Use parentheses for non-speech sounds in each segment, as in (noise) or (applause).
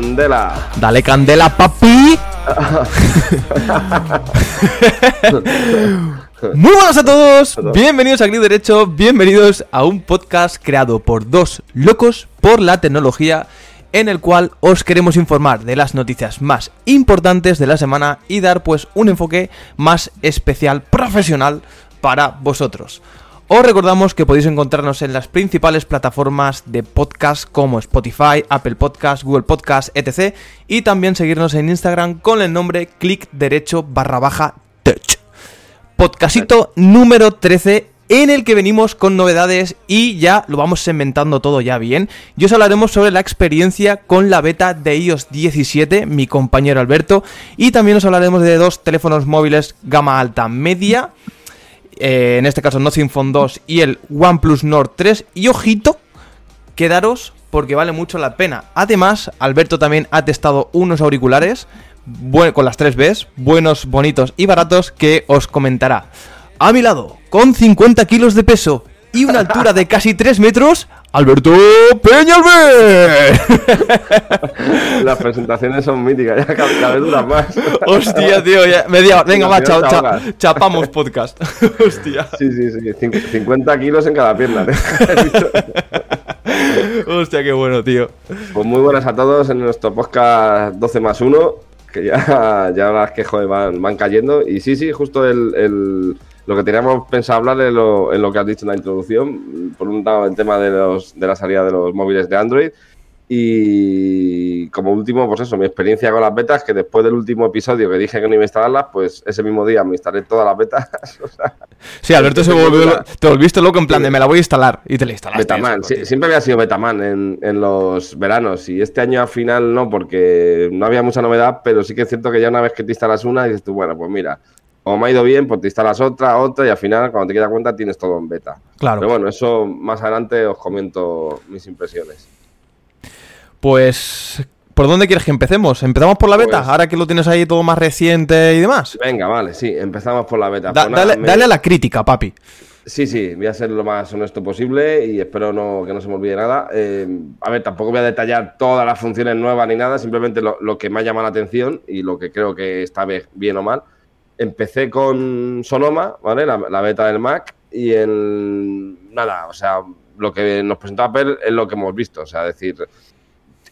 candela. Dale candela, papi. (laughs) Muy buenas a todos, bienvenidos a Clic Derecho, bienvenidos a un podcast creado por dos locos por la tecnología en el cual os queremos informar de las noticias más importantes de la semana y dar pues un enfoque más especial, profesional para vosotros. Os recordamos que podéis encontrarnos en las principales plataformas de podcast como Spotify, Apple Podcast, Google Podcast, etc. Y también seguirnos en Instagram con el nombre clic derecho barra baja touch. Podcastito número 13 en el que venimos con novedades y ya lo vamos inventando todo ya bien. Y os hablaremos sobre la experiencia con la beta de iOS 17, mi compañero Alberto, y también os hablaremos de dos teléfonos móviles gama alta media eh, en este caso Nothing Phone 2 y el OnePlus Nord 3. Y ojito, quedaros porque vale mucho la pena. Además, Alberto también ha testado unos auriculares con las 3 Bs, buenos, bonitos y baratos, que os comentará. A mi lado, con 50 kilos de peso y una altura de casi 3 metros, Alberto Peñalver. (laughs) Las presentaciones son míticas, ya cada, vez duran más. Hostia, tío, ya, media Venga, va, chapamos podcast. (laughs) Hostia. Sí, sí, sí. 50 kilos en cada pierna. (laughs) Hostia, qué bueno, tío. Pues muy buenas a todos en nuestro podcast 12 más 1, que ya, ya las que van, van cayendo. Y sí, sí, justo el lo que teníamos pensado hablar en lo, en lo que has dicho en la introducción, por un lado el tema de, los, de la salida de los móviles de Android y como último, pues eso, mi experiencia con las betas, que después del último episodio que dije que no iba a instalarlas, pues ese mismo día me instalé todas las betas. (laughs) sí, Alberto se volvió, te volviste loco en plan de me la voy a instalar y te la instalaste. Betaman, siempre había sido Betaman en, en los veranos y este año al final no, porque no había mucha novedad, pero sí que es cierto que ya una vez que te instalas una, dices tú, bueno, pues mira, como me ha ido bien, pues te instalas otra, otra y al final, cuando te quedas cuenta, tienes todo en beta. Claro. Pero bueno, eso más adelante os comento mis impresiones. Pues, ¿por dónde quieres que empecemos? ¿Empezamos por la beta? Pues ahora que lo tienes ahí todo más reciente y demás. Venga, vale, sí, empezamos por la beta. Pues dale, a la crítica, papi. Sí, sí, voy a ser lo más honesto posible y espero no, que no se me olvide nada. Eh, a ver, tampoco voy a detallar todas las funciones nuevas ni nada, simplemente lo, lo que me ha llamado la atención y lo que creo que está bien o mal empecé con Sonoma, ¿vale? La, beta del Mac y en nada, o sea, lo que nos presentó Apple es lo que hemos visto, o sea, decir,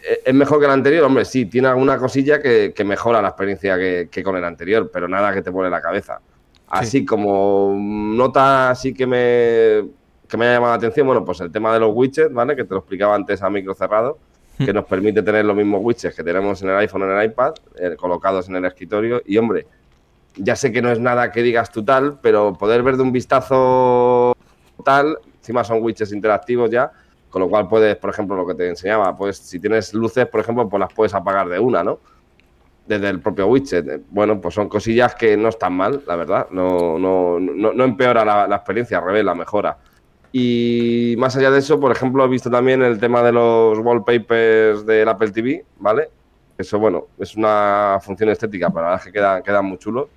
¿e-, ¿es mejor que el anterior? Hombre, sí, tiene alguna cosilla que, mejora la experiencia que, con el anterior, pero nada que te pone la cabeza. Así como nota así que me, que me ha llamado la atención, bueno, pues el tema de los widgets, ¿vale? Que te lo explicaba antes a micro cerrado, hmm. que nos permite tener los mismos widgets que tenemos en el iPhone, en el iPad, eh, colocados en el escritorio. Y hombre, ya sé que no es nada que digas tú tal, pero poder ver de un vistazo tal, encima son widgets interactivos ya, con lo cual puedes, por ejemplo, lo que te enseñaba, pues si tienes luces, por ejemplo, pues las puedes apagar de una, ¿no? Desde el propio widget. Bueno, pues son cosillas que no están mal, la verdad. No, no, no, empeora la, experiencia, al revés, la mejora. Y más allá de eso, por ejemplo, he visto también el tema de los wallpapers del Apple TV, ¿vale? Eso, bueno, es una función estética, pero la verdad es que quedan queda muy chulos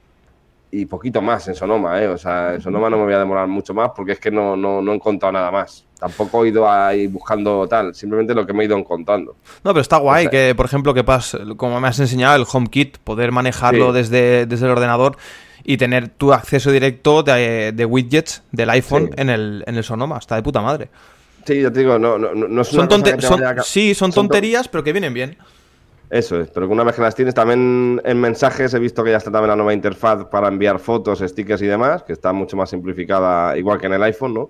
y poquito más en Sonoma, ¿eh? O sea, en Sonoma no me voy a demorar mucho más porque es que no, no, no he encontrado nada más. Tampoco he ido ahí buscando tal, simplemente lo que me he ido encontrando. No, pero está guay que, por ejemplo, que pas, como me has enseñado, el HomeKit, poder manejarlo desde, desde el ordenador y tener tu acceso directo de, widgets del iPhone en, el, en el Sonoma. Está de puta madre. Sí, yo te digo, no, no, no son, Sí, son tonterías, pero que vienen bien. Eso es, pero una vez que las tienes también en mensajes he visto que ya está también la nueva interfaz para enviar fotos, stickers y demás, que está mucho más simplificada, igual que en el iPhone, ¿no?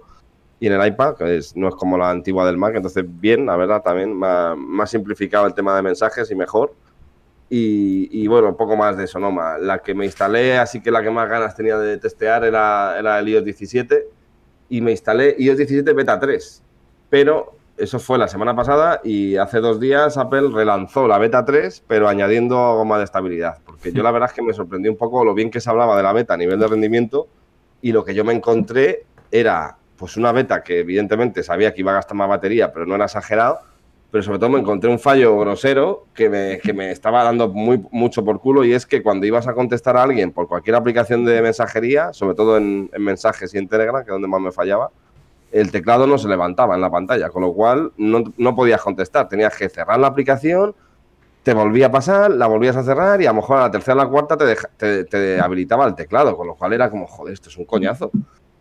Y en el iPad, que no es como la antigua del Mac, entonces bien, la verdad, también más, simplificado el tema de mensajes y mejor. Y, y, bueno, poco más de eso, ¿no? La que me instalé, así que la que más ganas tenía de testear era, era el iOS 17 y me instalé iOS 17 Beta 3, pero eso fue la semana pasada y hace dos días Apple relanzó la beta 3, pero añadiendo más de estabilidad. Porque yo (laughs) la verdad es que me sorprendió un poco lo bien que se hablaba de la beta a nivel de rendimiento y lo que yo me encontré era pues una beta que evidentemente sabía que iba a gastar más batería, pero no era exagerado. Pero sobre todo me encontré un fallo grosero que me, que me estaba dando muy, mucho por culo y es que cuando ibas a contestar a alguien por cualquier aplicación de mensajería, sobre todo en, en mensajes y en Telegram, que es donde más me fallaba, el teclado no se levantaba en la pantalla, con lo cual no, podías contestar. Tenías que cerrar la aplicación, te volvía a pasar, la volvías a cerrar y a lo mejor a la tercera o la cuarta te, te, habilitaba el teclado, con lo cual era como, joder, esto es un coñazo.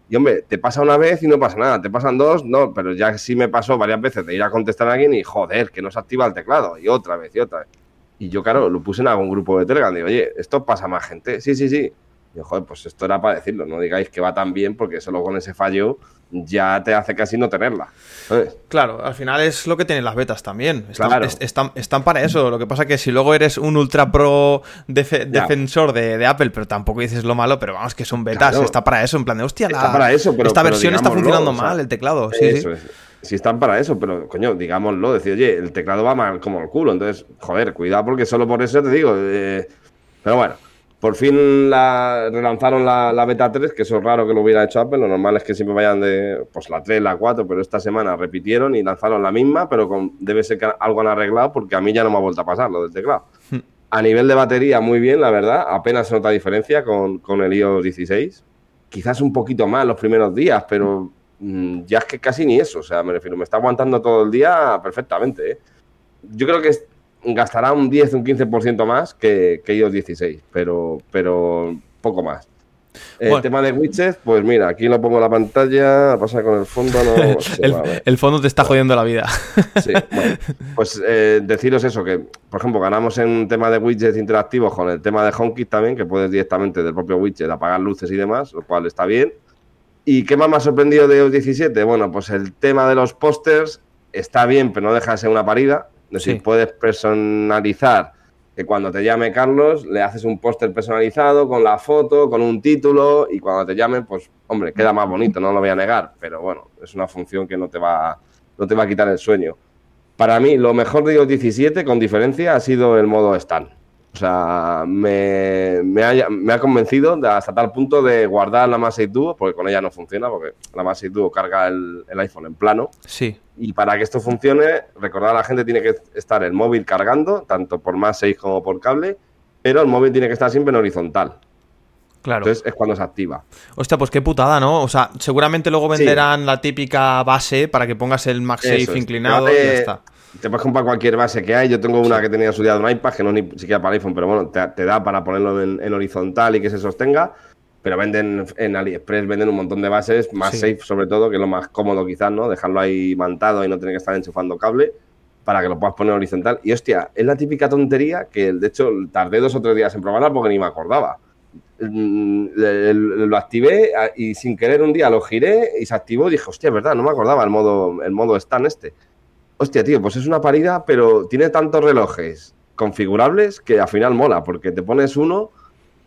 Y hombre, te pasa una vez y no pasa nada, te pasan dos, no, pero ya sí me pasó varias veces de ir a contestar a alguien y joder, que no se activa el teclado, y otra vez, y otra vez. Y yo, claro, lo puse en algún grupo de Telegram, digo, oye, esto pasa más gente. Sí, sí, sí. Y yo, joder, pues esto era para decirlo, no digáis que va tan bien porque solo con ese fallo ya te hace casi no tenerla. Claro, al final es lo que tienen las betas también. Están, están, para eso. Lo que pasa que si luego eres un ultra pro defensor de, Apple, pero tampoco dices lo malo, pero vamos, que son betas, está para eso. En plan de, hostia, para eso, pero, esta versión está funcionando mal, el teclado. Sí, sí. Si están para eso, pero coño, digámoslo, decir, oye, el teclado va mal como el culo. Entonces, joder, cuidado porque solo por eso te digo. Eh, pero bueno. Por fin la, relanzaron la, beta 3, que eso es raro que lo hubiera hecho Apple. Lo normal es que siempre vayan de pues la 3, la 4, pero esta semana repitieron y lanzaron la misma, pero con, debe ser que algo han arreglado porque a mí ya no me ha vuelto a pasar lo del teclado. Hmm. A nivel de batería, muy bien, la verdad. Apenas se nota diferencia con, con el iOS 16. Quizás un poquito más los primeros días, pero mm, ya es que casi ni eso. O sea, me refiero, me está aguantando todo el día perfectamente. ¿eh? Yo creo que gastará un 10, un 15% más que, que iOS 16, pero, pero poco más. El tema de widgets, pues mira, aquí lo pongo en la pantalla, pasa con el fondo, no... (laughs) el, fondo te está jodiendo la vida. sí, bueno, pues eh, deciros eso, que por ejemplo ganamos en un tema de widgets interactivos con el tema de HomeKit también, que puedes directamente del propio widget apagar luces y demás, lo cual está bien. ¿Y qué más me ha sorprendido de iOS 17? Bueno, pues el tema de los pósters está bien, pero no deja de ser una parida. Es decir, puedes personalizar que cuando te llame Carlos le haces un póster personalizado con la foto, con un título y cuando te llame, pues hombre, queda más bonito, no lo voy a negar, pero bueno, es una función que no te va, no te va a quitar el sueño. Para mí, lo mejor de iOS 17, con diferencia, ha sido el modo stand. O sea, me, me, ha, convencido hasta tal punto de guardar la Massive Duo, porque con ella no funciona, porque la Massive Duo carga el, el iPhone en plano. Sí. Y para que esto funcione, recordar a la gente tiene que estar el móvil cargando, tanto por más 6 como por cable, pero el móvil tiene que estar siempre en horizontal. Claro. Entonces es cuando se activa. Hostia, pues qué putada, ¿no? O sea, seguramente luego venderán la típica base para que pongas el MagSafe inclinado y ya está. Te puedes comprar cualquier base que hay. Yo tengo una que tenía estudiado en iPad, que no ni siquiera para iPhone, pero bueno, te, da para ponerlo en, horizontal y que se sostenga pero venden en AliExpress venden un montón de bases, más safe sobre todo, que es lo más cómodo quizás, ¿no? Dejarlo ahí mantado y no tener que estar enchufando cable para que lo puedas poner horizontal. Y hostia, es la típica tontería que de hecho tardé dos o tres días en probarla porque ni me acordaba. Mm, lo activé y sin querer un día lo giré y se activó y dije, hostia, es verdad, no me acordaba el modo, el modo stand este. Hostia, tío, pues es una parida, pero tiene tantos relojes configurables que al final mola, porque te pones uno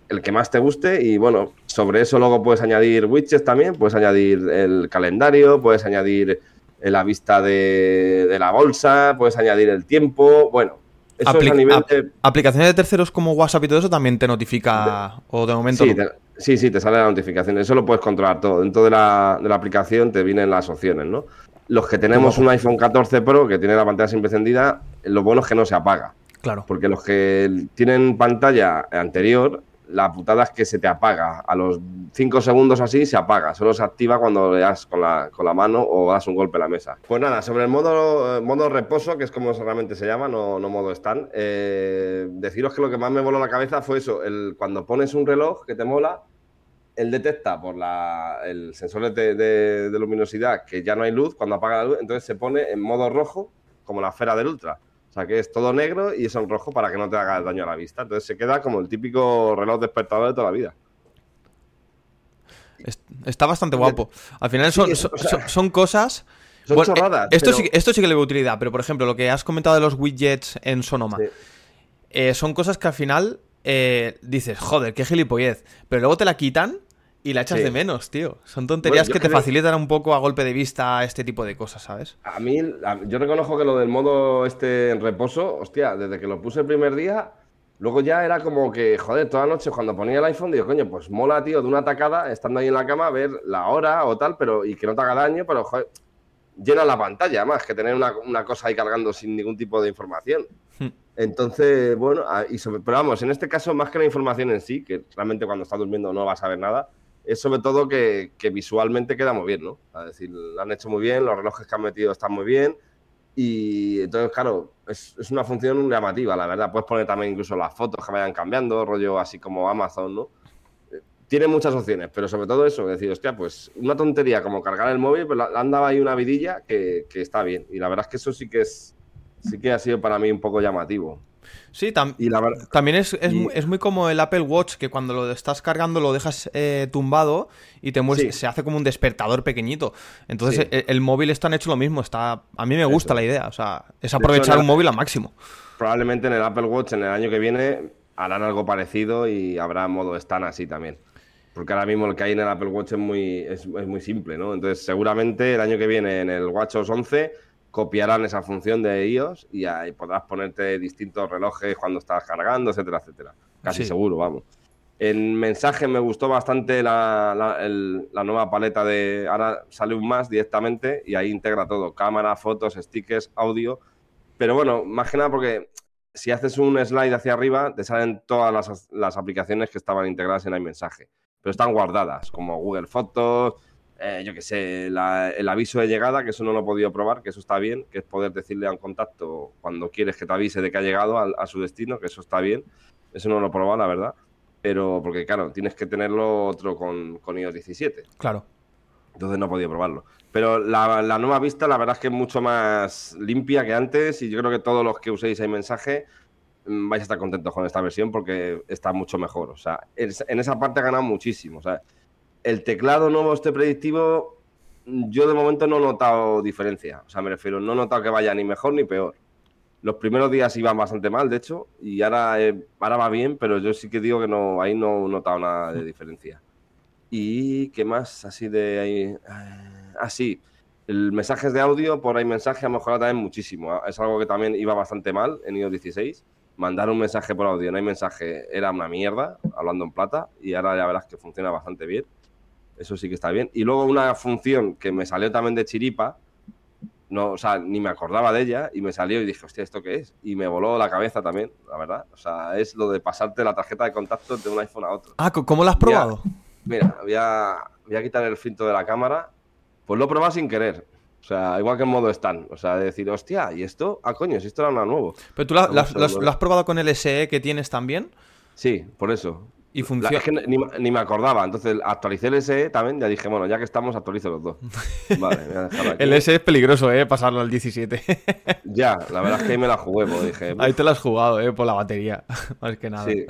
el que más te guste y bueno, sobre eso luego puedes añadir widgets también, puedes añadir el calendario, puedes añadir la vista de, la bolsa, puedes añadir el tiempo, bueno. Eso es a nivel ¿Aplicaciones de terceros como WhatsApp y todo eso también te notifica o de momento sí, sí, sí, te sale la notificación. Eso lo puedes controlar todo. Dentro de la, de la aplicación te vienen las opciones, ¿no? Los que tenemos un iPhone 14 Pro que tiene la pantalla siempre encendida, lo bueno es que no se apaga. Claro. Porque los que tienen pantalla anterior, la putada es que se te apaga. A los 5 segundos así se apaga. Solo se activa cuando le das con la, con la mano o das un golpe a la mesa. Pues nada, sobre el modo, modo reposo, que es como realmente se llama, no, no modo stand, eh, deciros que lo que más me voló la cabeza fue eso. El, cuando pones un reloj que te mola, él detecta por la, el sensor de, de luminosidad que ya no hay luz. Cuando apaga la luz, entonces se pone en modo rojo, como la esfera del Ultra. O sea, que es todo negro y es en rojo para que no te haga daño a la vista. Entonces se queda como el típico reloj despertador de toda la vida. Está bastante guapo. Al final son, son, cosas... Son chorradas, esto, sí, esto sí que le veo utilidad, pero por ejemplo, lo que has comentado de los widgets en Sonoma, eh, son cosas que al final eh, dices, joder, qué gilipollez, pero luego te la quitan y la echas de menos, tío. Son tonterías que te facilitan un poco a golpe de vista este tipo de cosas, ¿sabes? A mí, yo reconozco que lo del modo este en reposo, hostia, desde que lo puse el primer día, luego ya era como que, joder, toda la noche cuando ponía el iPhone, digo, coño, pues mola, tío, de una tacada, estando ahí en la cama, ver la hora o tal, pero y que no te haga daño, pero, joder, llena la pantalla, más que tener una, cosa ahí cargando sin ningún tipo de información. Entonces, bueno, y pero vamos, en este caso, más que la información en sí, que realmente cuando estás durmiendo no vas a ver nada, es sobre todo que, visualmente queda muy bien, ¿no? Es decir, lo han hecho muy bien, los relojes que han metido están muy bien. Y entonces, claro, es, una función llamativa, la verdad. Puedes poner también incluso las fotos que vayan cambiando, rollo así como Amazon, ¿no? tiene muchas opciones, pero sobre todo eso, decir, hostia, pues una tontería como cargar el móvil, pero dado ahí una vidilla que, está bien. Y la verdad es que eso sí que es sí que ha sido para mí un poco llamativo. Sí, y la también es, es, es, muy como el Apple Watch, que cuando lo estás cargando lo dejas eh, tumbado y te muestra, se hace como un despertador pequeñito. Entonces e, el, móvil está hecho lo mismo, está a mí me gusta la idea, o sea, es aprovechar un móvil al máximo. Probablemente en el Apple Watch en el año que viene harán algo parecido y habrá modo stand así también. Porque ahora mismo el que hay en el Apple Watch es muy, es, muy simple, ¿no? Entonces, seguramente el año que viene en el WatchOS 11 copiarán esa función de iOS y ahí podrás ponerte distintos relojes cuando estás cargando, etcétera, etcétera. Casi seguro, vamos. En mensajes me gustó bastante la, la, nueva paleta de. Ahora sale un más directamente y ahí integra todo: cámara, fotos, stickers, audio. Pero bueno, más que nada porque si haces un slide hacia arriba, te salen todas las, las aplicaciones que estaban integradas en iMensaje pero están guardadas, como Google Fotos, eh, yo qué sé, el aviso de llegada, que eso no lo he podido probar, que eso está bien, que es poder decirle a un contacto cuando quieres que te avise de que ha llegado a, su destino, que eso está bien. Eso no lo he probado, la verdad. Pero, porque claro, tienes que tenerlo otro con, con iOS 17. Claro. Entonces no he podido probarlo. Pero la, la, nueva vista, la verdad es que es mucho más limpia que antes y yo creo que todos los que uséis el mensaje Mm, vais a estar contentos con esta versión porque está mucho mejor. O sea, en esa parte ha ganado muchísimo. O sea, el teclado nuevo, este predictivo, yo de momento no he notado diferencia. O sea, me refiero, no he notado que vaya ni mejor ni peor. Los primeros días iban bastante mal, de hecho, y ahora, eh, ahora va bien, pero yo sí que digo que no, ahí no he notado nada de diferencia. ¿Y qué más? Así de ahí. Así. Ah, el mensajes de audio por ahí mensaje ha mejorado también muchísimo. Es algo que también iba bastante mal en iOS 16 mandar un mensaje por audio, no hay mensaje, era una mierda, hablando en plata, y ahora ya verás que funciona bastante bien. Eso sí que está bien. Y luego una función que me salió también de chiripa, no, o sea, ni me acordaba de ella, y me salió y dije, hostia, ¿esto qué es? Y me voló la cabeza también, la verdad. O sea, es lo de pasarte la tarjeta de contacto de un iPhone a otro. Ah, ¿cómo lo has probado? mira, voy a, voy a quitar el filtro de la cámara. Pues lo he probado sin querer. O sea, igual que en modo stand. O sea, de decir, hostia, ¿y esto? Ah, coño, si esto era una nuevo. ¿Pero tú lo, has probado con el SE que tienes también? Sí, por eso. Y funciona. es que ni, me acordaba. Entonces actualicé el SE también. Ya dije, bueno, ya que estamos, actualizo los dos. (laughs) Vale, voy a dejarlo aquí. El SE es peligroso, ¿eh? Pasarlo al 17. (laughs) ya, la verdad es que ahí me la jugué, pues dije. Ahí te la has jugado, ¿eh? Por la batería. (laughs) Más que nada. Sí.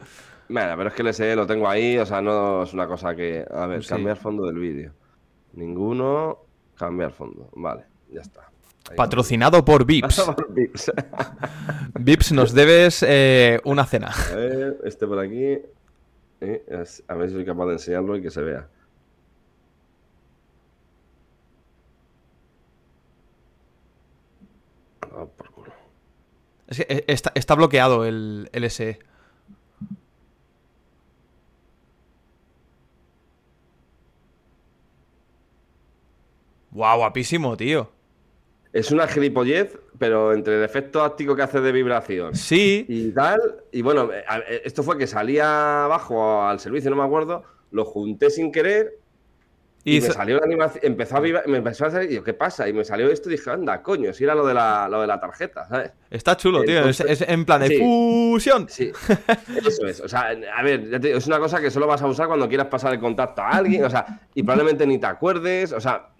Bueno, pero es que el SE lo tengo ahí. O sea, no es una cosa que. A ver, cambiar fondo del vídeo. Ninguno. Cambiar fondo. Vale, ya está. Patrocinado por Vips. Vips, nos debes eh, una cena. A ver, este por aquí. Eh, a ver si soy capaz de enseñarlo y que se vea. culo. Es que eh, está, bloqueado el, el SE. Guau, guapísimo, tío. Es una gilipollez, pero entre el efecto áptico que hace de vibración sí. y tal. Y bueno, eh, esto fue que salía abajo al servicio, no me acuerdo, lo junté sin querer y, me salió la animación, empezó a vibrar, me empezó a salir, y yo, ¿qué pasa? Y me salió esto y dije, anda, coño, si era lo de la, lo de la tarjeta, ¿sabes? Está chulo, tío, es, en plan de fusión. Sí, (laughs) eso es, o sea, a ver, es una cosa que solo vas a usar cuando quieras pasar el contacto a alguien, o sea, y probablemente ni te acuerdes, o sea,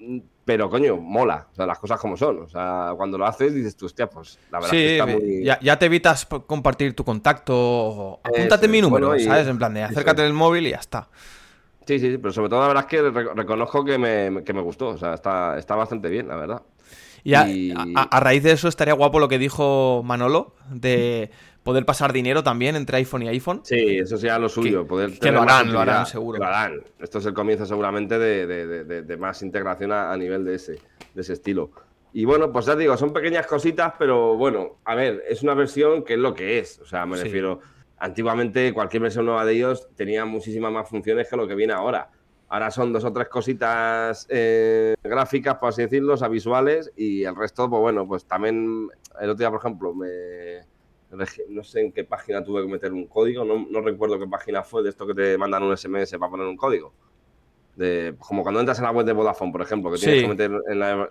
pero coño, mola, o sea, las cosas como son, o sea, cuando lo haces dices tú, hostia, pues la verdad que está muy... ya, ya, te evitas compartir tu contacto, apúntate mi número, ¿sabes? En plan de acércate del móvil y ya está. Sí, sí, pero sobre todo la verdad es que reconozco que me, que me gustó, o sea, está, está bastante bien, la verdad. Y, a, raíz de eso estaría guapo lo que dijo Manolo, de poder pasar dinero también entre iPhone y iPhone. Sí, eso sería lo suyo, que, poder... Que lo harán, lo harán, seguro. Lo harán. Esto es el comienzo seguramente de, de, de, más integración a, nivel de ese, de ese estilo. Y bueno, pues ya digo, son pequeñas cositas, pero bueno, a ver, es una versión que es lo que es, o sea, me refiero antiguamente cualquier versión nueva de ellos tenía muchísimas más funciones que lo que viene ahora. Ahora son dos o tres cositas eh, gráficas, por así decirlo, o visuales, y el resto, pues bueno, pues también el otro día, por ejemplo, me, no sé en qué página tuve que meter un código, no, recuerdo qué página fue de esto que te mandan un SMS para poner un código. De, como cuando entras en la web de Vodafone, por ejemplo, que tienes, que, meter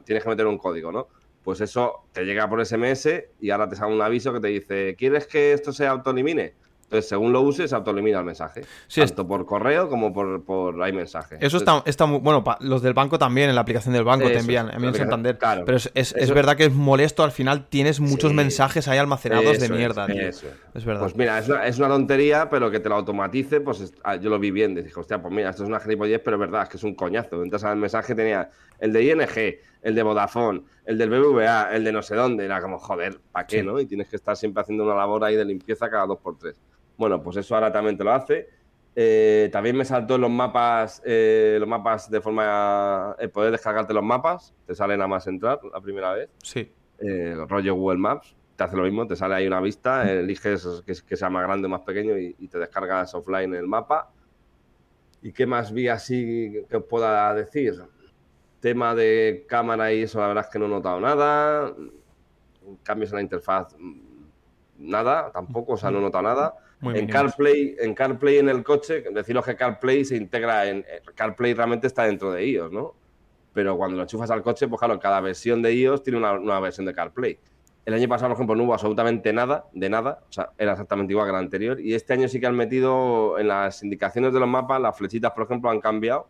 tienes que meter un código, ¿no? pues eso te llega por SMS y ahora te sale un aviso que te dice, ¿quieres que esto se autoelimine? Entonces, según lo uses, se autoelimina el mensaje. Sí, tanto por correo como por, por mensaje. Eso está, está muy. Bueno, los del banco también, en la aplicación del banco te envían, Santander. Claro, pero es, es, verdad que es molesto, al final tienes muchos mensajes ahí almacenados de mierda, tío. Eso. Es verdad. Pues mira, es una, es una, tontería, pero que te lo automatice, pues ah, yo lo vi bien. Dije, hostia, pues mira, esto es una gilipollez, pero es verdad, es que es un coñazo. Entras al mensaje, tenía el de ING, el de Vodafone, el del BBVA, el de no sé dónde. Era como, joder, ¿para qué, no? Y tienes que estar siempre haciendo una labor ahí de limpieza cada dos por tres. Bueno, pues eso ahora también te lo hace. Eh, también me saltó los mapas, eh, los mapas de forma el poder descargarte los mapas, te sale nada más entrar la primera vez. Sí. Eh, rollo Google Maps, te hace lo mismo, te sale ahí una vista, eliges que, sea más grande o más pequeño y, te descargas offline el mapa. ¿Y qué más vi así que os pueda decir? Tema de cámara y eso, la verdad es que no he notado nada. Cambios en la interfaz, nada, tampoco, o sea, no he notado nada en CarPlay, en CarPlay en el coche, deciros que CarPlay se integra en. Eh, CarPlay realmente está dentro de iOS, ¿no? Pero cuando lo enchufas al coche, pues claro, cada versión de iOS tiene una nueva versión de CarPlay. El año pasado, por ejemplo, no hubo absolutamente nada, de nada, o sea, era exactamente igual que el anterior. Y este año sí que han metido en las indicaciones de los mapas, las flechitas, por ejemplo, han cambiado.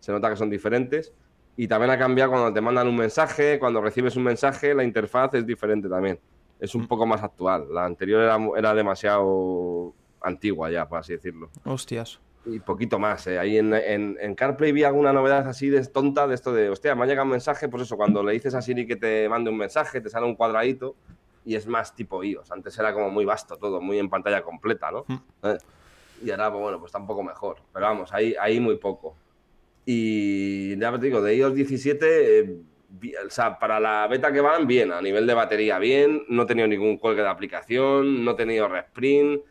Se nota que son diferentes. Y también ha cambiado cuando te mandan un mensaje, cuando recibes un mensaje, la interfaz es diferente también es un mm. poco más actual. La anterior era, demasiado antigua ya, por así decirlo. Hostias. Y poquito más. ¿eh? Ahí en, en, CarPlay vi alguna novedad así de tonta de esto de, hostia, me ha llegado un mensaje, pues eso, cuando le dices a Siri que te mande un mensaje, te sale un cuadradito y es más tipo iOS. Antes era como muy vasto todo, muy en pantalla completa, ¿no? Mm. ¿Eh? Y ahora, pues bueno, pues está un poco mejor. Pero vamos, ahí, ahí muy poco. Y ya te digo, de iOS 17 o sea, para la beta que van, bien, a nivel de batería, bien, no he tenido ningún cuelgue de aplicación, no he tenido resprint,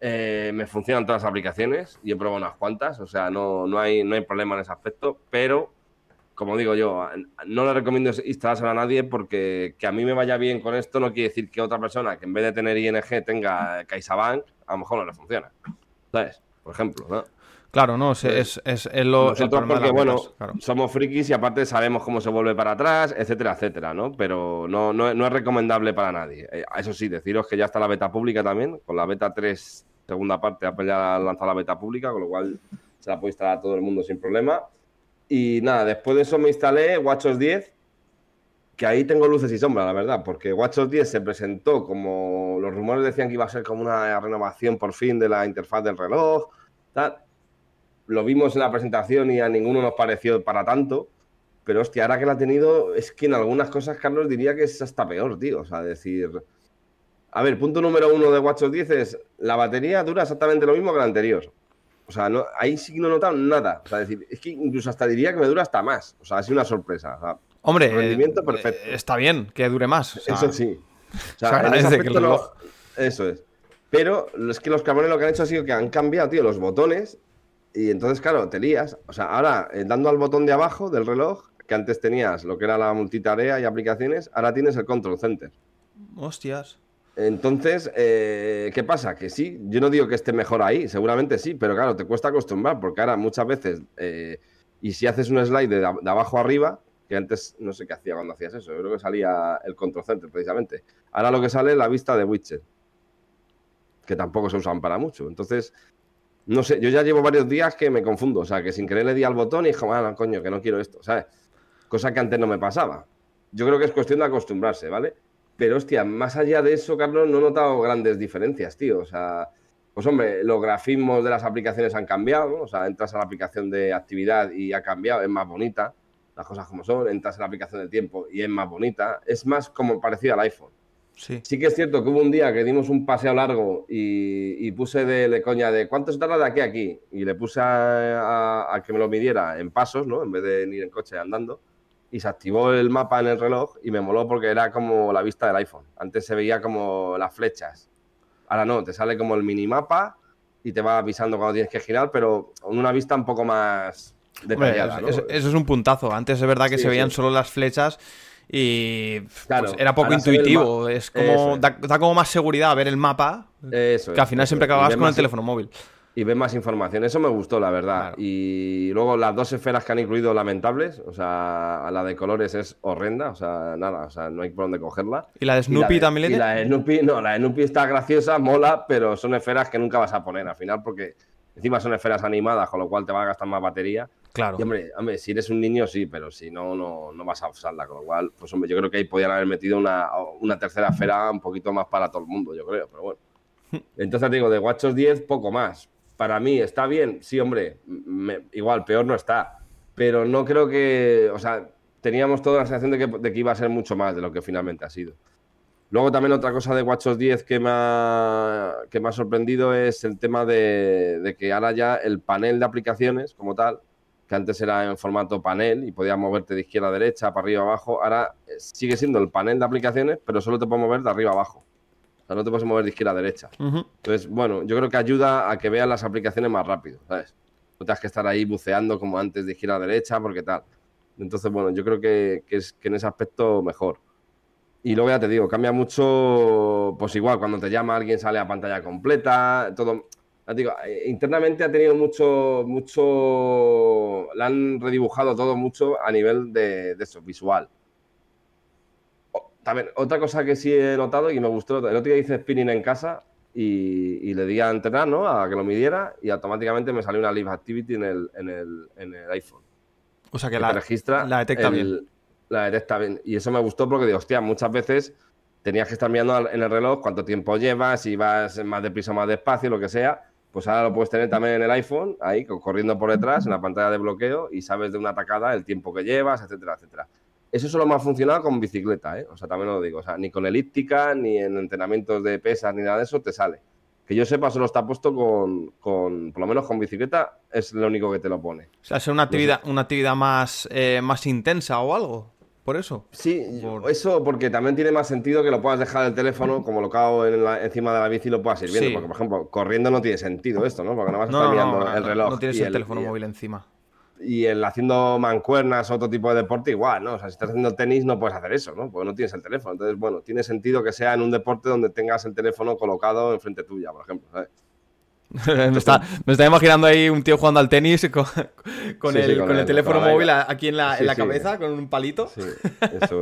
eh, me funcionan todas las aplicaciones y he probado unas cuantas, o sea, no, no, hay, no hay problema en ese aspecto, pero como digo yo, no le recomiendo instalárselo a nadie porque que a mí me vaya bien con esto no quiere decir que otra persona que en vez de tener ING tenga CaixaBank, a lo mejor no le funciona. ¿Sabes? Por ejemplo, ¿no? Claro, no, es, es, es, lo. Nosotros, porque, bueno, somos frikis y aparte sabemos cómo se vuelve para atrás, etcétera, etcétera, ¿no? Pero no, no, es recomendable para nadie. Eh, eso sí, deciros que ya está la beta pública también, con la beta 3, segunda parte, Apple ya ha lanzado la beta pública, con lo cual se la puede instalar a todo el mundo sin problema. Y nada, después de eso me instalé WatchOS 10, que ahí tengo luces y sombras, la verdad, porque WatchOS 10 se presentó como los rumores decían que iba a ser como una renovación por fin de la interfaz del reloj, tal lo vimos en la presentación y a ninguno nos pareció para tanto. Pero hostia, ahora que la ha tenido, es que en algunas cosas, Carlos, diría que es hasta peor, tío. O sea, decir. A ver, punto número uno de WatchOS 10 es la batería dura exactamente lo mismo que la anterior. O sea, no, ahí sí no he notado nada. O sea, decir, es que incluso hasta diría que me dura hasta más. O sea, ha sido una sorpresa. Hombre, rendimiento perfecto. Eh, está bien que dure más. eso sí. O sea, en ese Eso es. Pero es que los cabrones lo que han hecho ha sido que han cambiado, tío, los botones y entonces, claro, te lías. O sea, ahora, eh, dando al botón de abajo del reloj, que antes tenías lo que era la multitarea y aplicaciones, ahora tienes el control center. Hostias. Entonces, eh, ¿qué pasa? Que sí, yo no digo que esté mejor ahí, seguramente sí, pero claro, te cuesta acostumbrar, porque ahora muchas veces, eh, y si haces un slide de, abajo arriba, que antes no sé qué hacía cuando hacías eso, yo creo que salía el control center precisamente. Ahora lo que sale es la vista de widget, que tampoco se usan para mucho. Entonces, no sé, yo ya llevo varios días que me confundo, o sea, que sin querer le di al botón y dije, ah, coño, que no quiero esto, ¿sabes? Cosa que antes no me pasaba. Yo creo que es cuestión de acostumbrarse, ¿vale? Pero hostia, más allá de eso, Carlos, no he notado grandes diferencias, tío. O sea, pues hombre, los grafismos de las aplicaciones han cambiado, ¿no? O sea, entras a la aplicación de actividad y ha cambiado, es más bonita, las cosas como son, entras a la aplicación del tiempo y es más bonita, es más como parecido al iPhone. Sí. que es cierto que hubo un día que dimos un paseo largo y, puse de, coña de cuánto se tarda de aquí a aquí y le puse a, que me lo midiera en pasos, ¿no? En vez de ir en coche andando y se activó el mapa en el reloj y me moló porque era como la vista del iPhone. Antes se veía como las flechas. Ahora no, te sale como el minimapa y te va avisando cuando tienes que girar, pero con una vista un poco más detallada. eso, es un puntazo. Antes es verdad que se veían solo las flechas y pues, era poco intuitivo. Es como da, como más seguridad ver el mapa. que al final siempre acabas con el teléfono móvil. y ves más información. Eso me gustó, la verdad. Y luego las dos esferas que han incluido lamentables, o sea, la de colores es horrenda, o sea, nada, o sea, no hay por dónde cogerla. ¿Y la de Snoopy también le la de Snoopy, no, la de Snoopy está graciosa, mola, pero son esferas que nunca vas a poner al final porque encima son esferas animadas, con lo cual te va a gastar más batería. Claro. Y hombre, hombre, si eres un niño, sí, pero si no, no, no vas a usarla, con lo cual, pues hombre, yo creo que ahí podían haber metido una, una tercera esfera un poquito más para todo el mundo, yo creo, pero bueno. (laughs) Entonces digo, de Watchos 10, poco más para mí está bien, sí, hombre, igual, peor no está, pero no creo que, o sea, teníamos toda la sensación de que, iba a ser mucho más de lo que finalmente ha sido. Luego también otra cosa de WatchOS 10 que me ha, que me ha sorprendido es el tema de, que ahora ya el panel de aplicaciones como tal, que antes era en formato panel y podías moverte de izquierda a derecha, para arriba a abajo, ahora sigue siendo el panel de aplicaciones, pero solo te puedes mover de arriba a abajo no te puedes mover de izquierda a derecha. Entonces, bueno, yo creo que ayuda a que veas las aplicaciones más rápido, ¿sabes? No tengas que estar ahí buceando como antes de izquierda a derecha, porque tal. Entonces, bueno, yo creo que, es que en ese aspecto mejor. Y luego ya te digo, cambia mucho, pues igual, cuando te llama alguien sale a pantalla completa, todo. Digo, eh, internamente ha tenido mucho, mucho, la han redibujado todo mucho a nivel de, de eso, visual también, otra cosa que sí he notado y me gustó, el otro día hice spinning en casa y, le di a entrenar, ¿no? A que lo midiera y automáticamente me salió una Live Activity en el, en el, en el iPhone. O sea que, la, registra la detecta bien. La detecta bien. Y eso me gustó porque digo, hostia, muchas veces tenías que estar mirando en el reloj cuánto tiempo llevas, si vas más deprisa o más despacio, lo que sea. Pues ahora lo puedes tener también en el iPhone, ahí, corriendo por detrás, en la pantalla de bloqueo, y sabes de una atacada el tiempo que llevas, etcétera, etcétera. Eso solo me ha funcionado con bicicleta, ¿eh? O sea, también lo digo. O sea, ni con elíptica, ni en entrenamientos de pesas, ni nada de eso te sale. Que yo sepa, solo está puesto con, con por lo menos con bicicleta, es lo único que te lo pone. O sea, es una actividad, una actividad más, eh, más intensa o algo. Por eso. Sí, eso porque también tiene más sentido que lo puedas dejar el teléfono colocado en encima de la bici y lo puedas ir viendo. Porque, por ejemplo, corriendo no tiene sentido esto, ¿no? Porque no vas a estar mirando el reloj. No tienes el, teléfono móvil encima y el haciendo mancuernas o otro tipo de deporte igual, ¿no? O sea, si estás haciendo tenis no puedes hacer eso, ¿no? Porque no tienes el teléfono. Entonces, bueno, tiene sentido que sea en un deporte donde tengas el teléfono colocado enfrente tuya, por ejemplo, ¿sabes? (laughs) me, está, me está imaginando ahí un tío jugando al tenis con, con, el, teléfono móvil aquí en la, en la cabeza, con un palito. Sí, eso.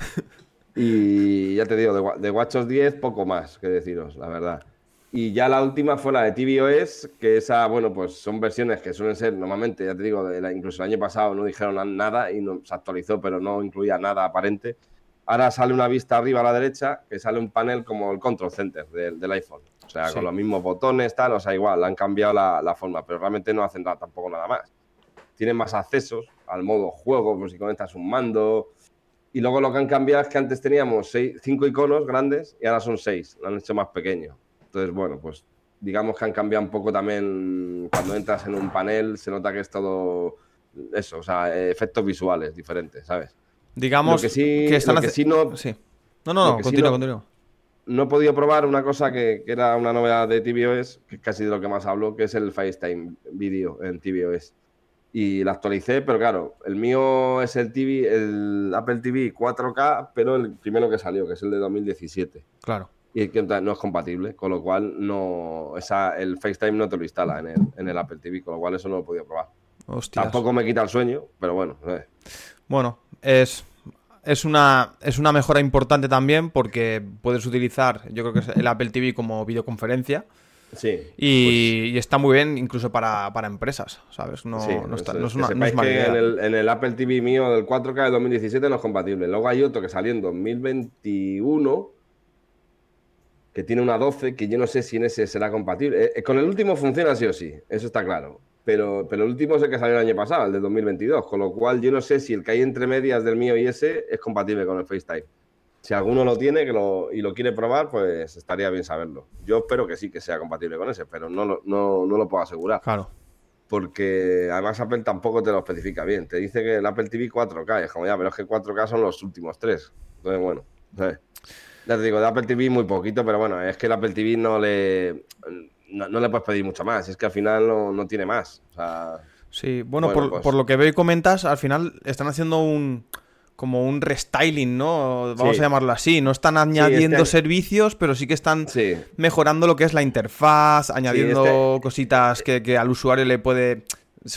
(laughs) y ya te digo, de, de WatchOS 10 poco más que deciros, la verdad. Y ya la última fue la de tvOS, que esa, bueno, pues son versiones que suelen ser normalmente, ya te digo, de la, incluso el año pasado no dijeron nada y no, se actualizó, pero no incluía nada aparente. Ahora sale una vista arriba a la derecha que sale un panel como el Control Center del, iPhone. O sea, con los mismos botones, tal, o sea, igual, han cambiado la, forma, pero realmente no hacen nada, tampoco nada más. Tienen más accesos al modo juego, pues si conectas un mando. Y luego lo que han cambiado es que antes teníamos seis, cinco iconos grandes y ahora son seis, lo han hecho más pequeño. Entonces, bueno, pues digamos que han cambiado un poco también cuando entras en un panel, se nota que es todo eso, o sea, efectos visuales diferentes, ¿sabes? Digamos que sí, que, están que sí no... Sí. No, no, no, continúa, continúa. No he podido probar una cosa que, era una novedad de tvOS, que es casi de lo que más hablo, que es el FaceTime Video en tvOS. Y la actualicé, pero claro, el mío es el TV, el Apple TV 4K, pero el primero que salió, que es el de 2017. Claro y que no es compatible, con lo cual no esa, el FaceTime no te lo instala en el, en el Apple TV, con lo cual eso no lo he podido probar. Tampoco me quita el sueño, pero bueno. Bueno, es, es, una, es una mejora importante también porque puedes utilizar, yo creo que es el Apple TV como videoconferencia. Sí. Y, pues está muy bien incluso para, empresas, ¿sabes? No, no, está, no es una, no que en, el, en el, Apple TV mío del 4K de 2017 no es compatible. Luego hay otro que salió en 2021 que tiene una 12, que yo no sé si en ese será compatible. Eh, eh, con el último funciona sí o sí, eso está claro. Pero, pero el último es el que salió el año pasado, el de 2022, con lo cual yo no sé si el que hay entre medias del mío y ese es compatible con el FaceTime. Si alguno lo tiene que lo, y lo quiere probar, pues estaría bien saberlo. Yo espero que sí que sea compatible con ese, pero no, no, no lo puedo asegurar. Claro. Porque además Apple tampoco te lo especifica bien. Te dice que el Apple TV 4K, es como ya, pero es que 4K son los últimos tres. Entonces, bueno, ¿sabes? Ya te digo, de Apple TV muy poquito, pero bueno, es que el Apple TV no le, no, le puedes pedir mucho más. Es que al final no, tiene más. sí, bueno, por, pues por, lo que veo y comentas, al final están haciendo un como un restyling, ¿no? Vamos a llamarlo así. No están añadiendo este servicios, pero sí que están mejorando lo que es la interfaz, añadiendo este cositas que, al usuario le puede,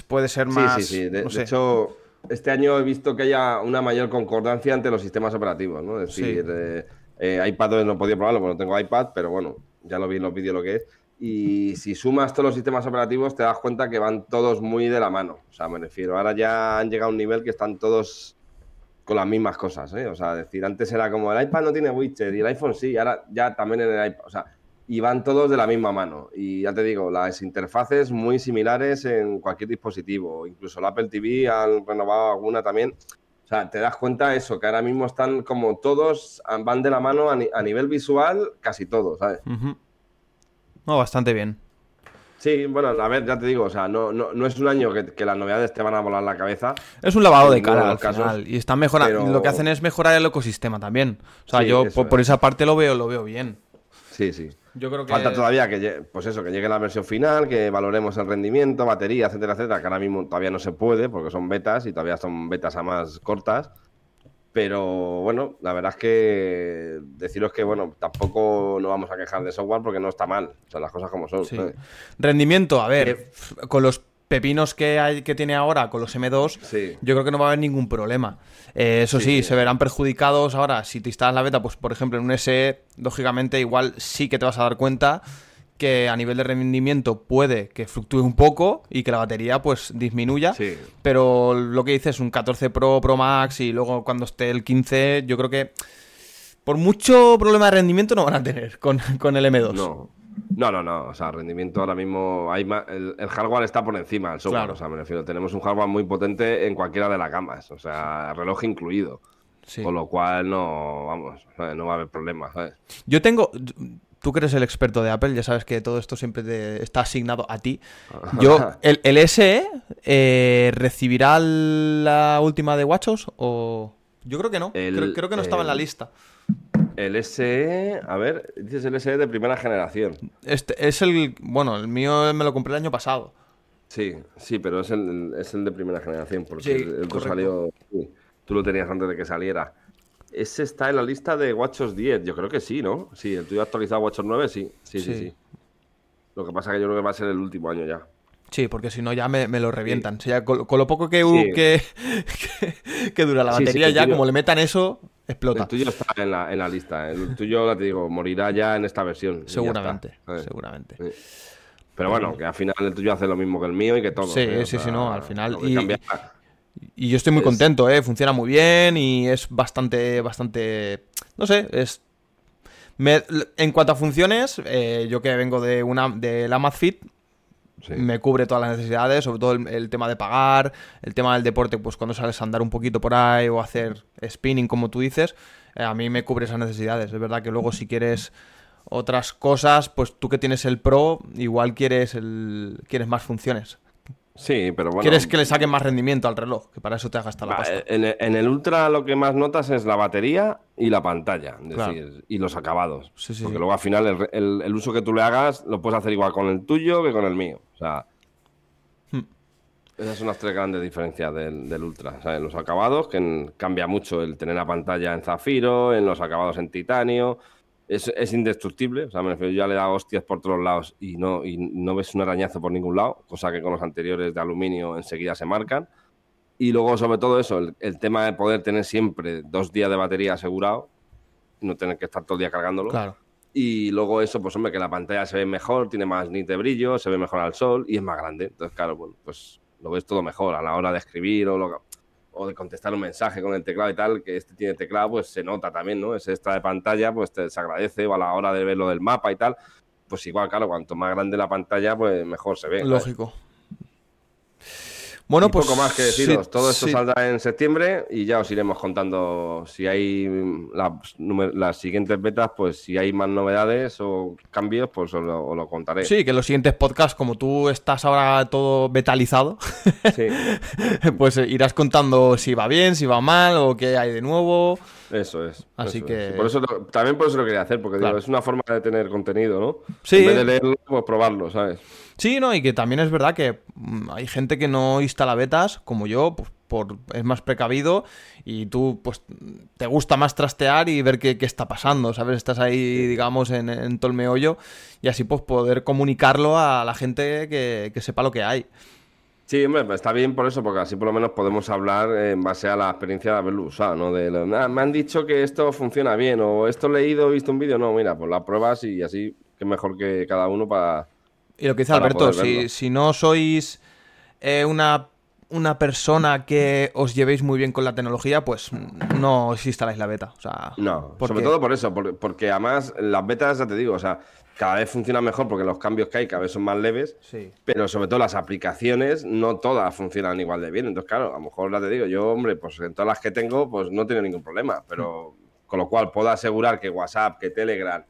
puede ser más. Sí, sí, sí. De, hecho, este año he visto que haya una mayor concordancia entre los sistemas operativos, ¿no? Es decir, eh, eh, iPad no podía probarlo porque no tengo iPad, pero bueno, ya lo vi en los vídeos lo que es. Y si sumas todos los sistemas operativos, te das cuenta que van todos muy de la mano. O sea, me refiero, ahora ya han llegado a un nivel que están todos con las mismas cosas, ¿eh? O sea, decir, antes era como el iPad no tiene widget y el iPhone sí, ahora ya también en el iPad, o sea, y van todos de la misma mano. Y ya te digo, las interfaces muy similares en cualquier dispositivo, incluso el Apple TV han renovado alguna también. O sea, te das cuenta eso, que ahora mismo están como todos, van de la mano a, nivel visual, casi todos, ¿sabes? No, bastante bien. Sí, bueno, a ver, ya te digo, o sea, no, no, es un año que, las novedades te van a volar la cabeza. Es un lavado de cara al final. Y están mejorando. Lo que hacen es mejorar el ecosistema también. O sea, yo por, esa parte lo veo, lo veo bien. Sí, sí. Yo creo que... Falta todavía que, pues eso, que llegue la versión final, que valoremos el rendimiento, batería, etcétera, etcétera, que ahora mismo todavía no se puede porque son betas y todavía son betas a más cortas. Pero bueno, la verdad es que deciros que bueno, tampoco nos vamos a quejar de software porque no está mal. O sea, las cosas como son. Rendimiento, a ver, eh, con los pepinos que hay que tiene ahora con los M2, yo creo que no va a haber ningún problema. Eh, eso sí, se verán perjudicados ahora si te instalas la beta, pues por ejemplo en un SE, lógicamente igual sí que te vas a dar cuenta que a nivel de rendimiento puede que fluctúe un poco y que la batería pues disminuya. Pero lo que dices, un 14 Pro, Pro Max y luego cuando esté el 15, yo creo que por mucho problema de rendimiento no van a tener con, el M2. No. No, no, no. O sea, rendimiento ahora mismo. Hay el, hardware está por encima del software. O sea, me refiero. Tenemos un hardware muy potente en cualquiera de las gamas. O sea, reloj incluido. Con lo cual no. Vamos, no va a haber problemas. Yo tengo tú que eres el experto de Apple, ya sabes que todo esto siempre te está asignado a ti. Yo, (laughs) ¿el, el SE eh, recibirá la última de WatchOS o...? Yo creo que no, creo, que no estaba en la lista. El SE, a ver, dices el SE de primera generación. Este es el, bueno, el mío me lo compré el año pasado. Sí, sí, pero es el, es el de primera generación, porque el, salió, tú lo tenías antes de que saliera. Ese está en la lista de WatchOS 10, yo creo que sí, ¿no? Sí, el tuyo actualizado WatchOS 9, sí. Sí, sí, sí. Lo que pasa es que yo creo que va a ser el último año ya. Sí, porque si no ya me, lo revientan. O sea, con, lo poco que, (laughs) que, dura la batería, ya como le metan eso, explota. El tuyo está en la, en la lista. El tuyo, ya te digo, morirá ya en esta versión. Seguramente, seguramente. Pero bueno, que al final el tuyo hace lo mismo que el mío y que todo. Sí, sí, sí, no, al final. Y, y yo estoy muy contento, ¿eh? Funciona muy bien y es bastante, bastante... No sé, es... en cuanto a funciones, eh, yo que vengo de una de la Amazfit, me cubre todas las necesidades, sobre todo el, tema de pagar, el tema del deporte, pues cuando sales a andar un poquito por ahí o hacer spinning, como tú dices, eh, a mí me cubre esas necesidades. Es verdad que luego si quieres otras cosas, pues tú que tienes el Pro, igual quieres, el, quieres más funciones. Sí, pero bueno. ¿Quieres que le saquen más rendimiento al reloj? Que para eso te has gastado la pasta. En, el Ultra lo que más notas es la batería y la pantalla. y los acabados. porque luego al final el, uso que tú le hagas lo puedes hacer igual con el tuyo que con el mío. O sea. Hmm. Esas son las tres grandes diferencias del, Ultra. en los acabados, que cambia mucho el tener la pantalla en zafiro, en los acabados en titanio es, indestructible. O sea, me refiero, ya le da hostias por todos lados y no, y no ves un arañazo por ningún lado, cosa que con los anteriores de aluminio enseguida se marcan. Y luego, sobre todo eso, el, tema de poder tener siempre dos días de batería asegurado, no tener que estar todo el día cargándolo. Claro. Y luego eso, pues hombre, que la pantalla se ve mejor, tiene más nit de brillo, se ve mejor al sol y es más grande. Entonces, claro, bueno, pues lo ves todo mejor a la hora de escribir o lo de contestar un mensaje con el teclado y tal, que este tiene teclado, pues se nota también, ¿no? Ese extra de pantalla, pues te, se agradece, o a la hora de ver lo del mapa y tal, pues igual, claro, cuanto más grande la pantalla, pues mejor se ve. Lógico. Bueno, pues. Poco más que deciros. Todo esto saldrá en septiembre y ya os iremos contando si hay las siguientes betas, pues si hay más novedades o cambios, pues os lo, contaré. Sí, que los siguientes podcasts, como tú estás ahora todo betalizado, (laughs) pues irás contando si va bien, si va mal o qué hay de nuevo. Eso es. Así que. Por eso, también por eso lo quería hacer, porque es una forma de tener contenido, ¿no? Sí. En vez de leerlo, pues probarlo, ¿sabes? Sí, no, y que también es verdad que mm, hay gente que no instala betas, como yo, pues por, es más precavido y tú pues te gusta más trastear y ver qué, está pasando, ¿sabes? Estás ahí, digamos, en, en todo el meollo y así pues poder comunicarlo a la gente que, que sepa lo que hay. Sí, hombre, pues está bien por eso, porque así por lo menos podemos hablar en base a la experiencia de haberlo usado, ¿no? De, ah, me han dicho que esto funciona bien, o esto he leído, he visto un vídeo, no, mira, pues las pruebas y así, que mejor que cada uno para... Y lo que dice Alberto, si, si, no sois eh, una, una persona que os llevéis muy bien con la tecnología, pues no os instaláis la beta. O sea, no, sobre todo por eso, porque además las betas, ya te digo, o sea, cada vez funciona mejor porque los cambios que hay cada vez son más leves, pero sobre todo las aplicaciones no todas funcionan igual de bien. Entonces, claro, a lo mejor ya te digo, yo, hombre, pues en todas las que tengo, pues no tiene ningún problema, pero con lo cual puedo asegurar que WhatsApp, que Telegram,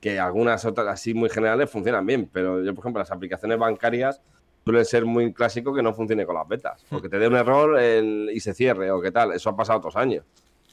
que algunas otras así muy generales funcionan bien, pero yo, por ejemplo, las aplicaciones bancarias suele ser muy clásico que no funcione con las betas, porque te dé un error y se cierre o qué tal, eso ha pasado otros años.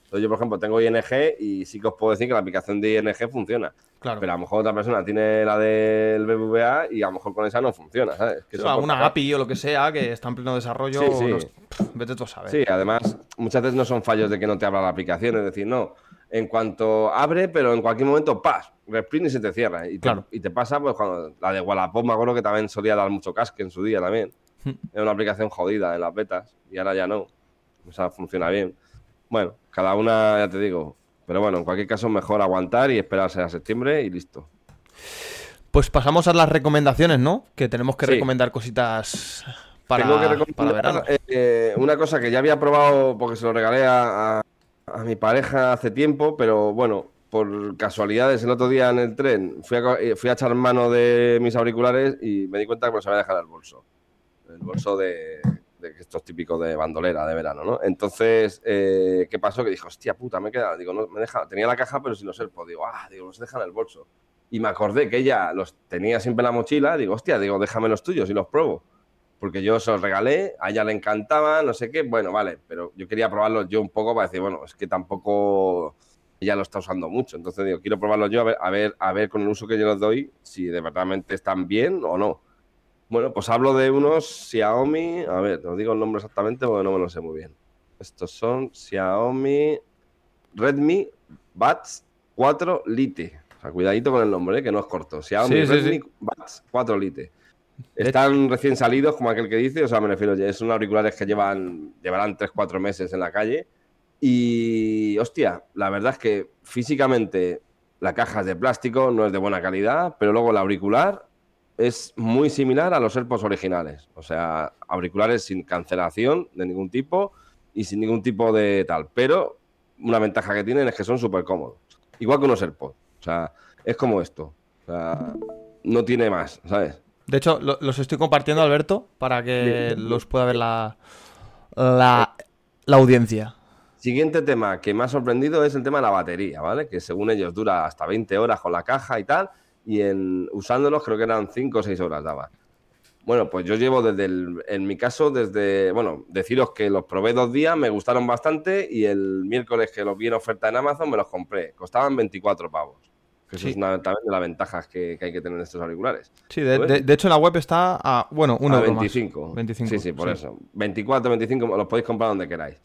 Entonces yo, por ejemplo, tengo ING y sí que os puedo decir que la aplicación de ING funciona. Claro. Pero a lo mejor otra persona tiene la del BBVA y a lo mejor con esa no funciona, ¿sabes? Que una API o lo que sea que está en pleno desarrollo. Sí, vete tú a saber. Sí, además, muchas veces no son fallos de que no te abra la aplicación, es decir, no. En cuanto abre, pero en cualquier momento, ¡pas! Resprint y se te cierra. Y te, claro. y te pasa, pues cuando la de Wallapop me acuerdo que también solía dar mucho casque en su día también. (laughs) Era una aplicación jodida en las betas y ahora ya no. O sea, funciona bien. Bueno, cada una, ya te digo. Pero bueno, en cualquier caso, mejor aguantar y esperarse a septiembre y listo. Pues pasamos a las recomendaciones, ¿no? Que tenemos que recomendar cositas para, para verano. Eh, una cosa que ya había probado porque se lo regalé a, a, mi pareja hace tiempo, pero bueno, por casualidades el otro día en el tren fui a, eh, fui a echar mano de mis auriculares y me di cuenta que me los había dejado el bolso. El bolso de, estos típicos de bandolera de verano, ¿no? Entonces, eh, ¿qué pasó? Que dijo, hostia puta, me he quedado, digo, no, me deja, tenía la caja, pero sin los AirPods, digo, ah, digo, los deja en el bolso. Y me acordé que ella los tenía siempre en la mochila, digo, hostia, digo, déjame los tuyos y los pruebo. Porque yo se los regalé, a ella le encantaba, no sé qué, bueno, vale, pero yo quería probarlos yo un poco para decir, bueno, es que tampoco ella lo está usando mucho. Entonces digo, quiero probarlos yo a ver, a ver, a ver con el uso que yo les doy, si de verdad están bien o no. Bueno, pues hablo de unos Xiaomi. A ver, os digo el nombre exactamente porque no me lo sé muy bien. Estos son Xiaomi Redmi Buds 4 Lite. O sea, cuidadito con el nombre, ¿eh? que no es corto. Xiaomi Redmi Buds 4 Lite. Están recién salidos, como aquel que dice, o sea, me refiero, son auriculares que llevan, llevarán 3-4 meses en la calle. Y, hostia, la verdad es que físicamente la caja es de plástico, no es de buena calidad, pero luego el auricular es muy similar a los AirPods originales. O sea, auriculares sin cancelación de ningún tipo y sin ningún tipo de tal. Pero una ventaja que tienen es que son súper cómodos. Igual que unos AirPods. O sea, es como esto. No tiene más, ¿sabes? De hecho, los estoy compartiendo, Alberto, para que los pueda ver la, la, la audiencia. Siguiente tema que me ha sorprendido es el tema de la batería, ¿vale? Que según ellos dura hasta 20 horas con la caja y tal y en usándolos creo que eran 5 o 6 horas daba. Bueno, pues yo llevo desde el, en mi caso, desde, bueno, deciros que los probé dos días, me gustaron bastante y el miércoles que los vi en oferta en Amazon me los compré. Costaban 24 pavos. Que eso es una también de las ventajas que, hay que tener en estos auriculares. Sí, de, hecho en la web está a, bueno, uno 25. 25. Sí, sí, por eso. 24, 25, los podéis comprar donde queráis.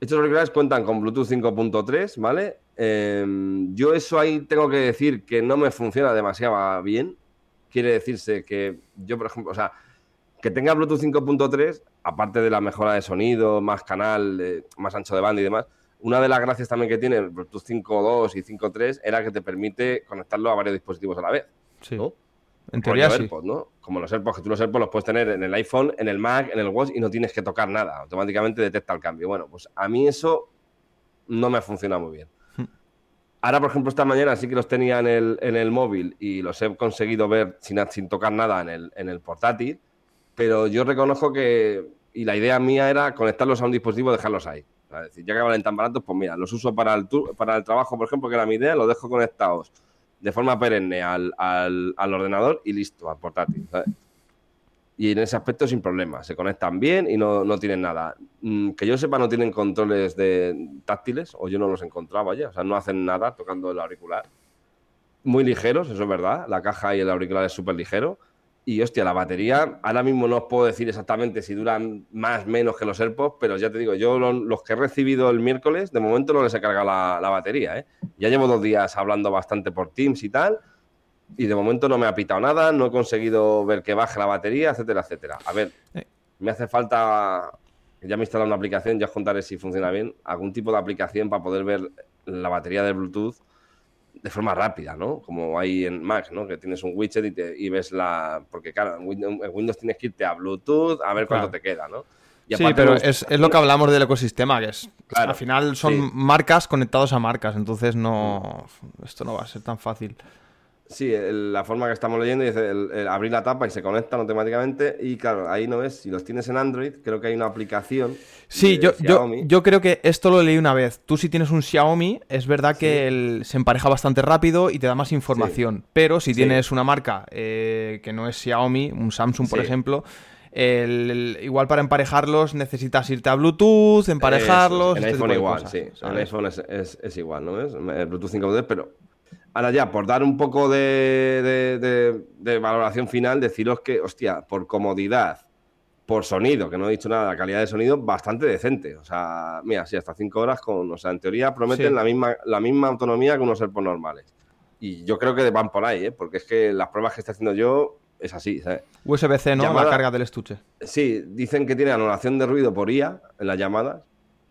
Estos auriculares cuentan con Bluetooth 5.3, ¿vale? Em, yo eso ahí tengo que decir que no me funciona demasiado bien. Quiere decirse que yo, por ejemplo, o sea, que tenga Bluetooth 5.3, aparte de la mejora de sonido, más canal, más ancho de banda y demás, una de las gracias también que tiene el Bluetooth 5.2 y 5.3 era que te permite conectarlo a varios dispositivos a la vez. Sí. En teoría ¿no? Como los AirPods, que tú los AirPods los puedes tener en el iPhone, en el Mac, en el Watch y no tienes que tocar nada. Automáticamente detecta el cambio. Bueno, pues a mí eso no me funciona muy bien. Hmm. Ahora, por ejemplo, esta mañana sí que los tenía en el, en el móvil y los he conseguido ver sin, sin tocar nada en el, en el portátil, pero yo reconozco que, y la idea mía era conectarlos a un dispositivo y dejarlos ahí. Ya que valen tan baratos, pues mira, los uso para el, para el trabajo, por ejemplo, que era mi idea, los dejo conectados de forma perenne al, al, ordenador y listo, al portátil. Y en ese aspecto sin problema, se conectan bien y no, no, tienen nada. Mm, que yo sepa, no tienen controles de táctiles, o yo no los encontraba ya, o sea, no hacen nada tocando el auricular. Muy ligeros, eso es verdad, la caja y el auricular es súper ligero. Y hostia, la batería, ahora mismo no os puedo decir exactamente si duran más o menos que los AirPods, pero ya te digo, yo los que he recibido el miércoles, de momento no les he cargado la, batería. ¿eh? Ya llevo dos días hablando bastante por Teams y tal, y de momento no me ha pitado nada, no he conseguido ver que baje la batería, etcétera, etcétera. A ver, eh. me hace falta, ya me he instalado una aplicación, ya os contaré si funciona bien, algún tipo de aplicación para poder ver la batería de Bluetooth de forma rápida, ¿no? Como hay en Mac, ¿no? Que tienes un widget y, ves la... Porque claro, en Windows, tienes que irte a Bluetooth a ver cuánto te queda, ¿no? sí, pero es, lo que hablamos del ecosistema, que es al final son marcas conectados a marcas, entonces no esto no va a ser tan fácil. Sí, la forma que estamos leyendo es el, abrir la tapa y se conectan automáticamente. Y claro, ahí no es. Si los tienes en Android, creo que hay una aplicación. Sí, yo, yo, creo que esto lo leí una vez. Tú, si tienes un Xiaomi, es verdad que se empareja bastante rápido y te da más información. Pero si tienes una marca eh, que no es Xiaomi, un Samsung, por ejemplo. igual para emparejarlos necesitas irte a Bluetooth, emparejarlos. en este iPhone igual, sí. En iPhone es, es, igual, ¿no es? Bluetooth 5.2, pero Ahora ya, por dar un poco de, valoración final, deciros que, hostia, por comodidad, por sonido, que no he dicho nada, la calidad de sonido bastante decente. O sea, mira, sí, hasta 5 horas con, o sea, en teoría prometen la, misma, la misma autonomía que unos AirPods normales. Y yo creo que van por ahí, ¿eh? porque es que las pruebas que estoy haciendo yo es así, ¿sabes? USB-C, ¿no? la carga del estuche. Sí, dicen que tiene anulación de ruido por IA en las llamadas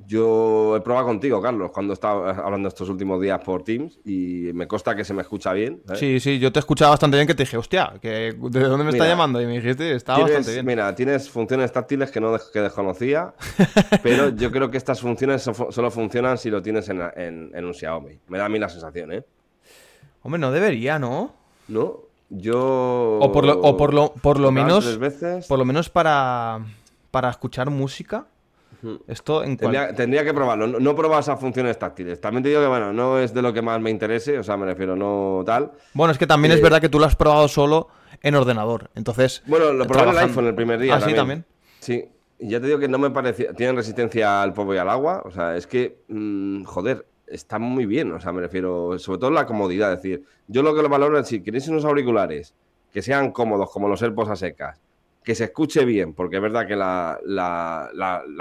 yo he probado contigo, Carlos, cuando estaba hablando estos últimos días por Teams y me consta que se me escucha bien. Sí, sí, yo te escuchaba bastante bien que te dije, hostia, que, ¿de dónde me está llamando? Y me dijiste, estaba bastante bien. Mira, tienes funciones táctiles que no que desconocía, (laughs) pero yo creo que estas funciones solo funcionan si lo tienes en, un Xiaomi. Me da a mí la sensación, ¿eh? Hombre, no debería, ¿no? No, yo... O por lo, o por lo, por lo menos... Veces... Por lo menos para, para escuchar música esto en tendría, que probarlo. No, no he esas funciones táctiles. También te digo que, bueno, no es de lo que más me interese, o sea, me refiero, no tal. Bueno, es que también es eh, verdad que tú lo has probado solo en ordenador. Entonces. Bueno, lo probé en el iPhone el primer día. Ah, sí, también. Sí. Y ya te digo que no me parecía. Tienen resistencia al polvo y al agua. O sea, es que. Mm, joder, está muy bien. O sea, me refiero. Sobre todo la comodidad. Es decir, yo lo que lo valoro es si queréis unos auriculares que sean cómodos, como los AirPods a secas que se escuche bien, porque es verdad que la,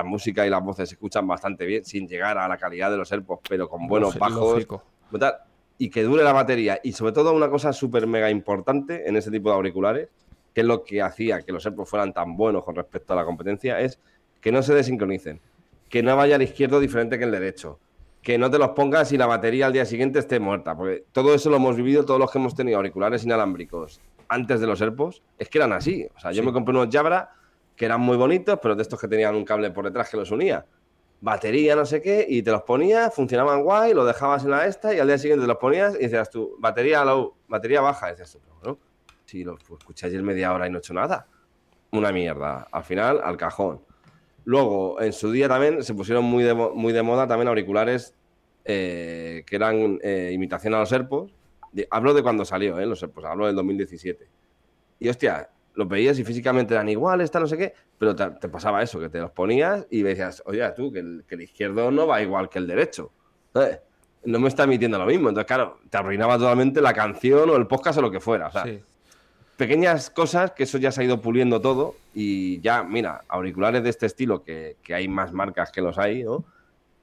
música y las voces se escuchan bastante bien, sin llegar a la calidad de los AirPods, pero con buenos bajos. Y que dure la batería. Y sobre todo una cosa súper mega importante en ese tipo de auriculares, que es lo que hacía que los AirPods fueran tan buenos con respecto a la competencia, es que no se desincronicen, que no vaya al izquierdo diferente que el derecho, que no te los pongas y la batería al día siguiente esté muerta, porque todo eso lo hemos vivido todos los que hemos tenido auriculares inalámbricos antes de los AirPods, es que eran así. O sea, yo me compré unos Jabra que eran muy bonitos, pero de estos que tenían un cable por detrás que los unía. Batería, no sé qué, y te los ponías, funcionaban guay, lo dejabas en la esta y al día siguiente te los ponías y decías tú, batería low, batería baja. Y decías tú, ¿no? Si lo escuché ayer media hora y no he hecho nada. Una mierda. Al final, al cajón. Luego, en su día también se pusieron muy de, muy de moda también auriculares eh, que eran eh, imitación a los AirPods hablo de cuando salió, ¿eh? No sé, pues hablo del 2017. Y hostia, los veías y físicamente eran iguales, tal, no sé qué, pero te, pasaba eso, que te los ponías y decías, oye, tú, que el, izquierdo no va igual que el derecho. No me está emitiendo lo mismo. Entonces, claro, te arruinaba totalmente la canción o el podcast o lo que fuera. O sea, pequeñas cosas que eso ya se ha ido puliendo todo y ya, mira, auriculares de este estilo, que, hay más marcas que los hay, ¿no?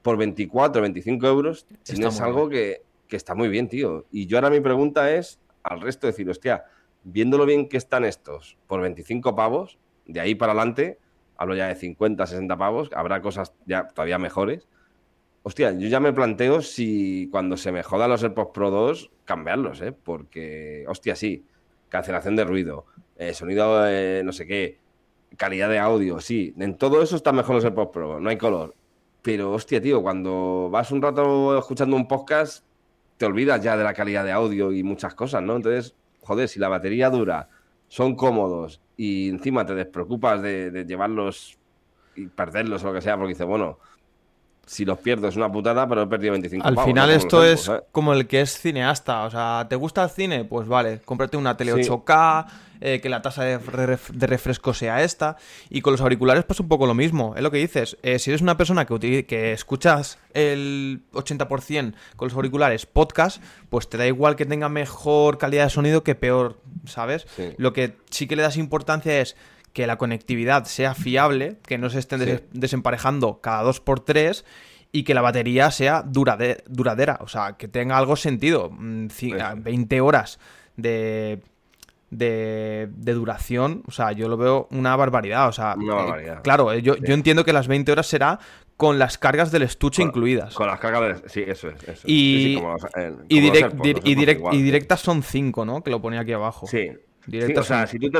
Por 24, 25 euros, tienes algo que que está muy bien, tío. Y yo ahora mi pregunta es al resto decir, hostia, viéndolo bien que están estos por 25 pavos, de ahí para adelante, hablo ya de 50, 60 pavos, habrá cosas ya todavía mejores. Hostia, yo ya me planteo si cuando se me jodan los AirPods Pro 2, cambiarlos, ¿eh? Porque, hostia, sí, cancelación de ruido, eh, sonido, eh, no sé qué, calidad de audio, sí, en todo eso están mejor los AirPods Pro, no hay color. Pero, hostia, tío, cuando vas un rato escuchando un podcast, te olvidas ya de la calidad de audio y muchas cosas, ¿no? Entonces, joder, si la batería dura, son cómodos y encima te despreocupas de, llevarlos y perderlos o lo que sea, porque dices, bueno, si los pierdo es una putada, pero he perdido 25 Al pavos, final esto es ¿eh? como el que es cineasta, o sea, ¿te gusta el cine? Pues vale, cómprate una tele Sí. 8K, eh, que la tasa de, ref- de refresco sea esta, y con los auriculares pasa un poco lo mismo, es lo que dices, eh, si eres una persona que, escuchas el 80% con los auriculares podcast, pues te da igual que tenga mejor calidad de sonido que peor, ¿sabes? Sí. Lo que sí que le das importancia es que la conectividad sea fiable, que no se estén Sí. desemparejando cada dos por tres y que la batería sea durade- duradera, o sea, que tenga algo sentido. Mm, ci- Eso. a 20 horas de, de, de duración, o sea, yo lo veo una barbaridad. O sea, Una eh, claro, eh, yo, Sí. yo entiendo que las 20 horas será con las cargas del estuche Con- incluidas. Con las cargas de... Sí, eso es. Eso. Y- Sí, sí, como los- eh, como y, los direct- AirPods, dir- los y, AirPods direct- igual, y sí. directas son 5, ¿no? Que lo ponía aquí abajo. Sí. Directas Sí, o sea, si tú, te,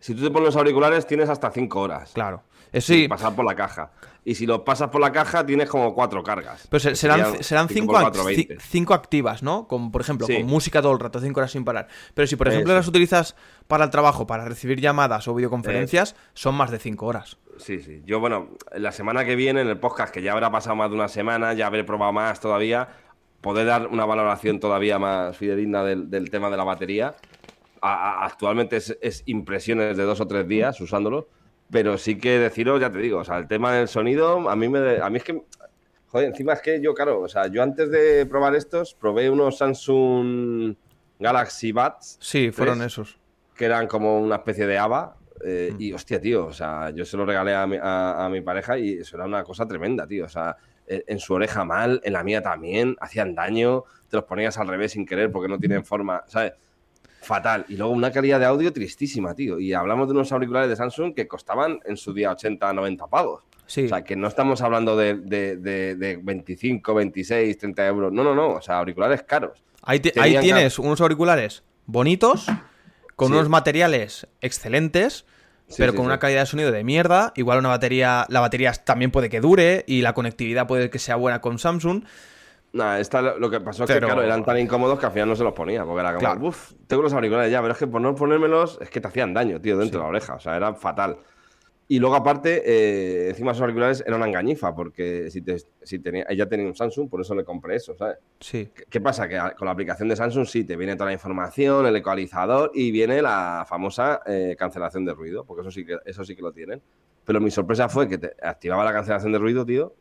si tú te pones los auriculares tienes hasta 5 horas. Claro. Eso sin sí, pasar por la caja. Y si los pasas por la caja, tienes como cuatro cargas. Pero se- serán, serán cinco cinco, por ac- cuatro, ci- 20. cinco activas, ¿no? Como por ejemplo, Sí. con música todo el rato, cinco horas sin parar. Pero si por ejemplo Eso. las utilizas para el trabajo, para recibir llamadas o videoconferencias, son más de cinco horas. Sí, sí. Yo, bueno, la semana que viene, en el podcast, que ya habrá pasado más de una semana, ya habré probado más todavía, poder dar una valoración todavía más fidedigna del, del tema de la batería. A- actualmente es, es impresiones de dos o tres días usándolo, pero sí que deciros, ya te digo, o sea, el tema del sonido, a mí me, a mí es que, joder, encima es que yo, claro, o sea, yo antes de probar estos, probé unos Samsung Galaxy Buds, Sí, fueron ¿Tres? esos. que eran como una especie de ABA. eh, Mm. Y hostia, tío, o sea, yo se lo regalé a mi, a- a mi pareja y eso era una cosa tremenda, tío. O sea, en, en su oreja mal, en la mía también, hacían daño, te los ponías al revés sin querer porque no tienen forma, ¿sabes? Fatal. Y luego una calidad de audio tristísima, tío. Y hablamos de unos auriculares de Samsung que costaban en su día 80, 90 pavos. Sí. O sea, que no estamos hablando de, de, de- de 25, 26, 30 euros. No, no, no. O sea, auriculares caros. ahí, ahí tienes unos auriculares bonitos, con Sí. unos materiales excelentes, Sí, pero con una calidad de sonido de mierda. Igual una batería, la batería también puede que dure y la conectividad puede que sea buena con Samsung. Nada, esta, lo que pasó es Pero- que, claro, eran tan incómodos que al final no se los ponía. Porque era como, Claro. uff, tengo los auriculares ya, pero es que por no ponérmelos es que te hacían daño, tío, dentro de la oreja. O sea, era fatal. Y luego, aparte, eh, encima esos auriculares eran una engañifa, porque si, te- si tenía, ella tenía un Samsung, por eso le compré eso, ¿sabes? Sí. ¿Qué, qué pasa? Que con la aplicación de Samsung sí, te viene toda la información, el ecualizador y viene la famosa eh, cancelación de ruido, porque eso sí, que, eso sí que lo tienen. Pero mi sorpresa fue que te activaba la cancelación de ruido, tío,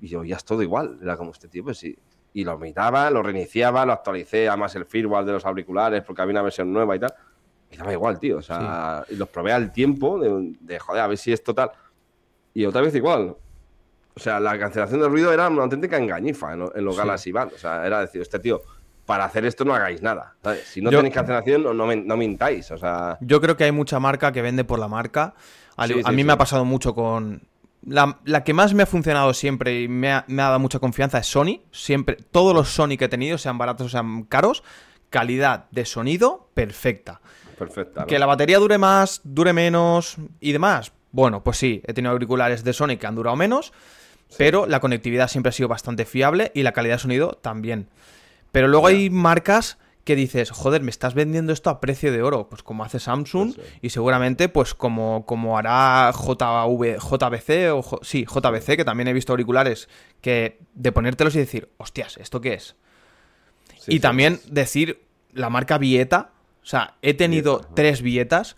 y yo ya es todo igual. Era como este tío, pues sí. Y lo mitaba, lo reiniciaba, lo actualicé, además el firmware de los auriculares, porque había una versión nueva y tal. Y daba igual, tío. O sea, y los probé al tiempo de, de, joder, a ver si es total. Y otra vez igual. O sea, la cancelación de ruido era una auténtica engañifa en, lo- en los Sí. Galaxy Band. O sea, era decir, este tío, para hacer esto no hagáis nada. ¿sabes? Si no Yo- tenéis cancelación, no, no, men- no mintáis. O sea, Yo creo que hay mucha marca que vende por la marca. Sí, a sí, mí sí. me ha pasado mucho con. La, la que más me ha funcionado siempre y me ha, me ha dado mucha confianza es Sony. Siempre, todos los Sony que he tenido, sean baratos o sean caros, calidad de sonido perfecta. perfecta. Que la batería dure más, dure menos y demás. Bueno, pues sí, he tenido auriculares de Sony que han durado menos, pero la conectividad siempre ha sido bastante fiable y la calidad de sonido también. Pero luego hay marcas que dices, joder, me estás vendiendo esto a precio de oro, pues como hace Samsung sí. y seguramente pues como, como hará JV, JBC o sí, JBC, que también he visto auriculares que de ponértelos y decir, hostias, ¿esto qué es? Sí, y sí, también decir la marca Vieta. O sea, he tenido Vieta, tres Vietas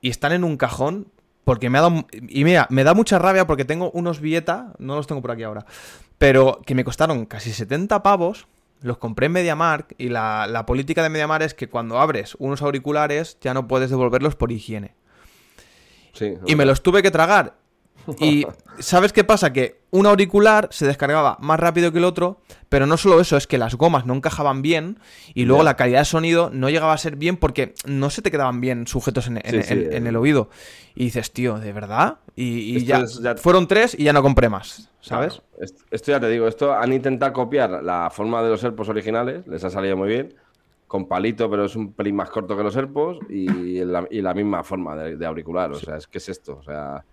y están en un cajón porque me ha dado... Y mira, me da mucha rabia porque tengo unos Vieta, no los tengo por aquí ahora, pero que me costaron casi 70 pavos. Los compré en MediaMark y la, la política de MediaMark es que cuando abres unos auriculares ya no puedes devolverlos por higiene. Sí, Y me los tuve que tragar. Y ¿sabes qué pasa? Que un auricular se descargaba más rápido que el otro, pero no solo eso, es que las gomas no encajaban bien y luego la calidad de sonido no llegaba a ser bien porque no se te quedaban bien sujetos en, en- Sí, sí, en- en eh. el oído. Y dices, tío, ¿de verdad? Y, ya, ya- fueron tres y ya no compré más, ¿sabes? Claro, Esto ya te digo, esto han intentado copiar la forma de los AirPods originales, les ha salido muy bien, con palito, pero es un pelín más corto que los AirPods y la, y la misma forma de, de auricular, o sea, es que es esto, o sea...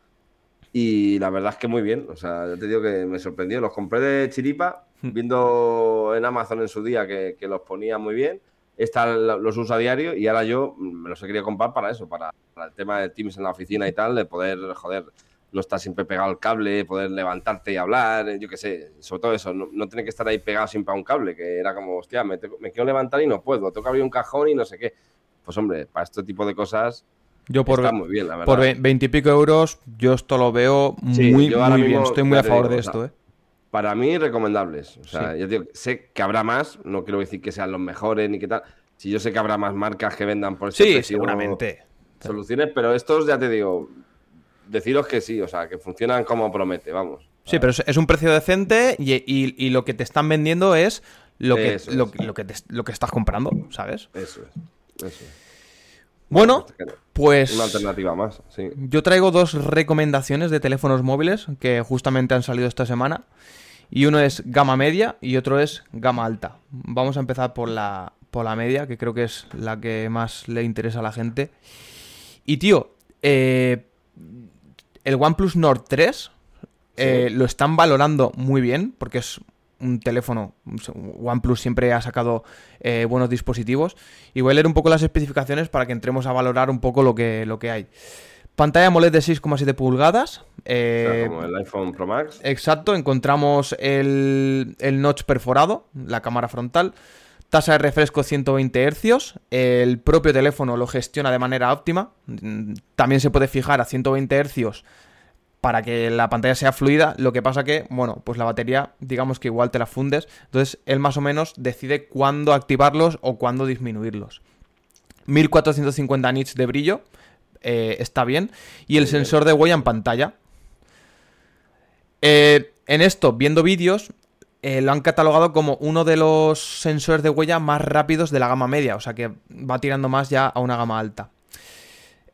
Y la verdad es que muy bien, o sea, ya te digo que me sorprendió, los compré de chiripa, Hmm. viendo en Amazon en su día que, que los ponía muy bien, esta los uso a diario y ahora yo me los he querido comprar para eso, para, para el tema de Teams en la oficina y tal, de poder, joder, no estar siempre pegado al cable, poder levantarte y hablar, eh, yo qué sé, sobre todo eso, no, no tener que estar ahí pegado siempre a un cable, que era como, hostia, me, me quiero levantar y no puedo, tengo que abrir un cajón y no sé qué. Pues hombre, para este tipo de cosas Yo por, está muy bien, la verdad. por ve- 20 y pico euros, yo esto lo veo Sí, muy, yo muy bien. Estoy muy a favor digo, de o sea, esto, ¿eh? Para mí, recomendables. O sea, Sí. digo, sé que habrá más, no quiero decir que sean los mejores ni qué tal. Si yo sé que habrá más marcas que vendan por ese Sí, seguramente. soluciones, pero estos ya te digo, deciros que sí, o sea, que funcionan como promete, vamos. Sí, pero es, es un precio decente y, y- y lo que te están vendiendo es lo que, Eso lo, es. lo que, te- lo que estás comprando, ¿sabes? Eso es. Eso es. Bueno, Una pues alternativa más, sí. yo traigo dos recomendaciones de teléfonos móviles que justamente han salido esta semana. Y uno es gama media y otro es gama alta. Vamos a empezar por la, por la media, que creo que es la que más le interesa a la gente. Y tío, eh, el OnePlus Nord 3 eh, lo están valorando muy bien porque es un teléfono. OnePlus siempre ha sacado eh, buenos dispositivos. Y voy a leer un poco las especificaciones para que entremos a valorar un poco lo que, lo que hay. Pantalla AMOLED de 6,7 pulgadas. O eh, sea, como el iPhone Pro Max. Exacto, encontramos el, el notch perforado, la cámara frontal, tasa de refresco 120 Hz, el propio teléfono lo gestiona de manera óptima, mm, también se puede fijar a 120 Hz para que la pantalla sea fluida, lo que pasa que, bueno, pues la batería, digamos que igual te la fundes, entonces él más o menos decide cuándo activarlos o cuándo disminuirlos. 1450 nits de brillo, eh, está bien, y el Muy bien. sensor de huella en pantalla, eh, en esto, viendo vídeos, eh, lo han catalogado como uno de los sensores de huella más rápidos de la gama media, o sea que va tirando más ya a una gama alta.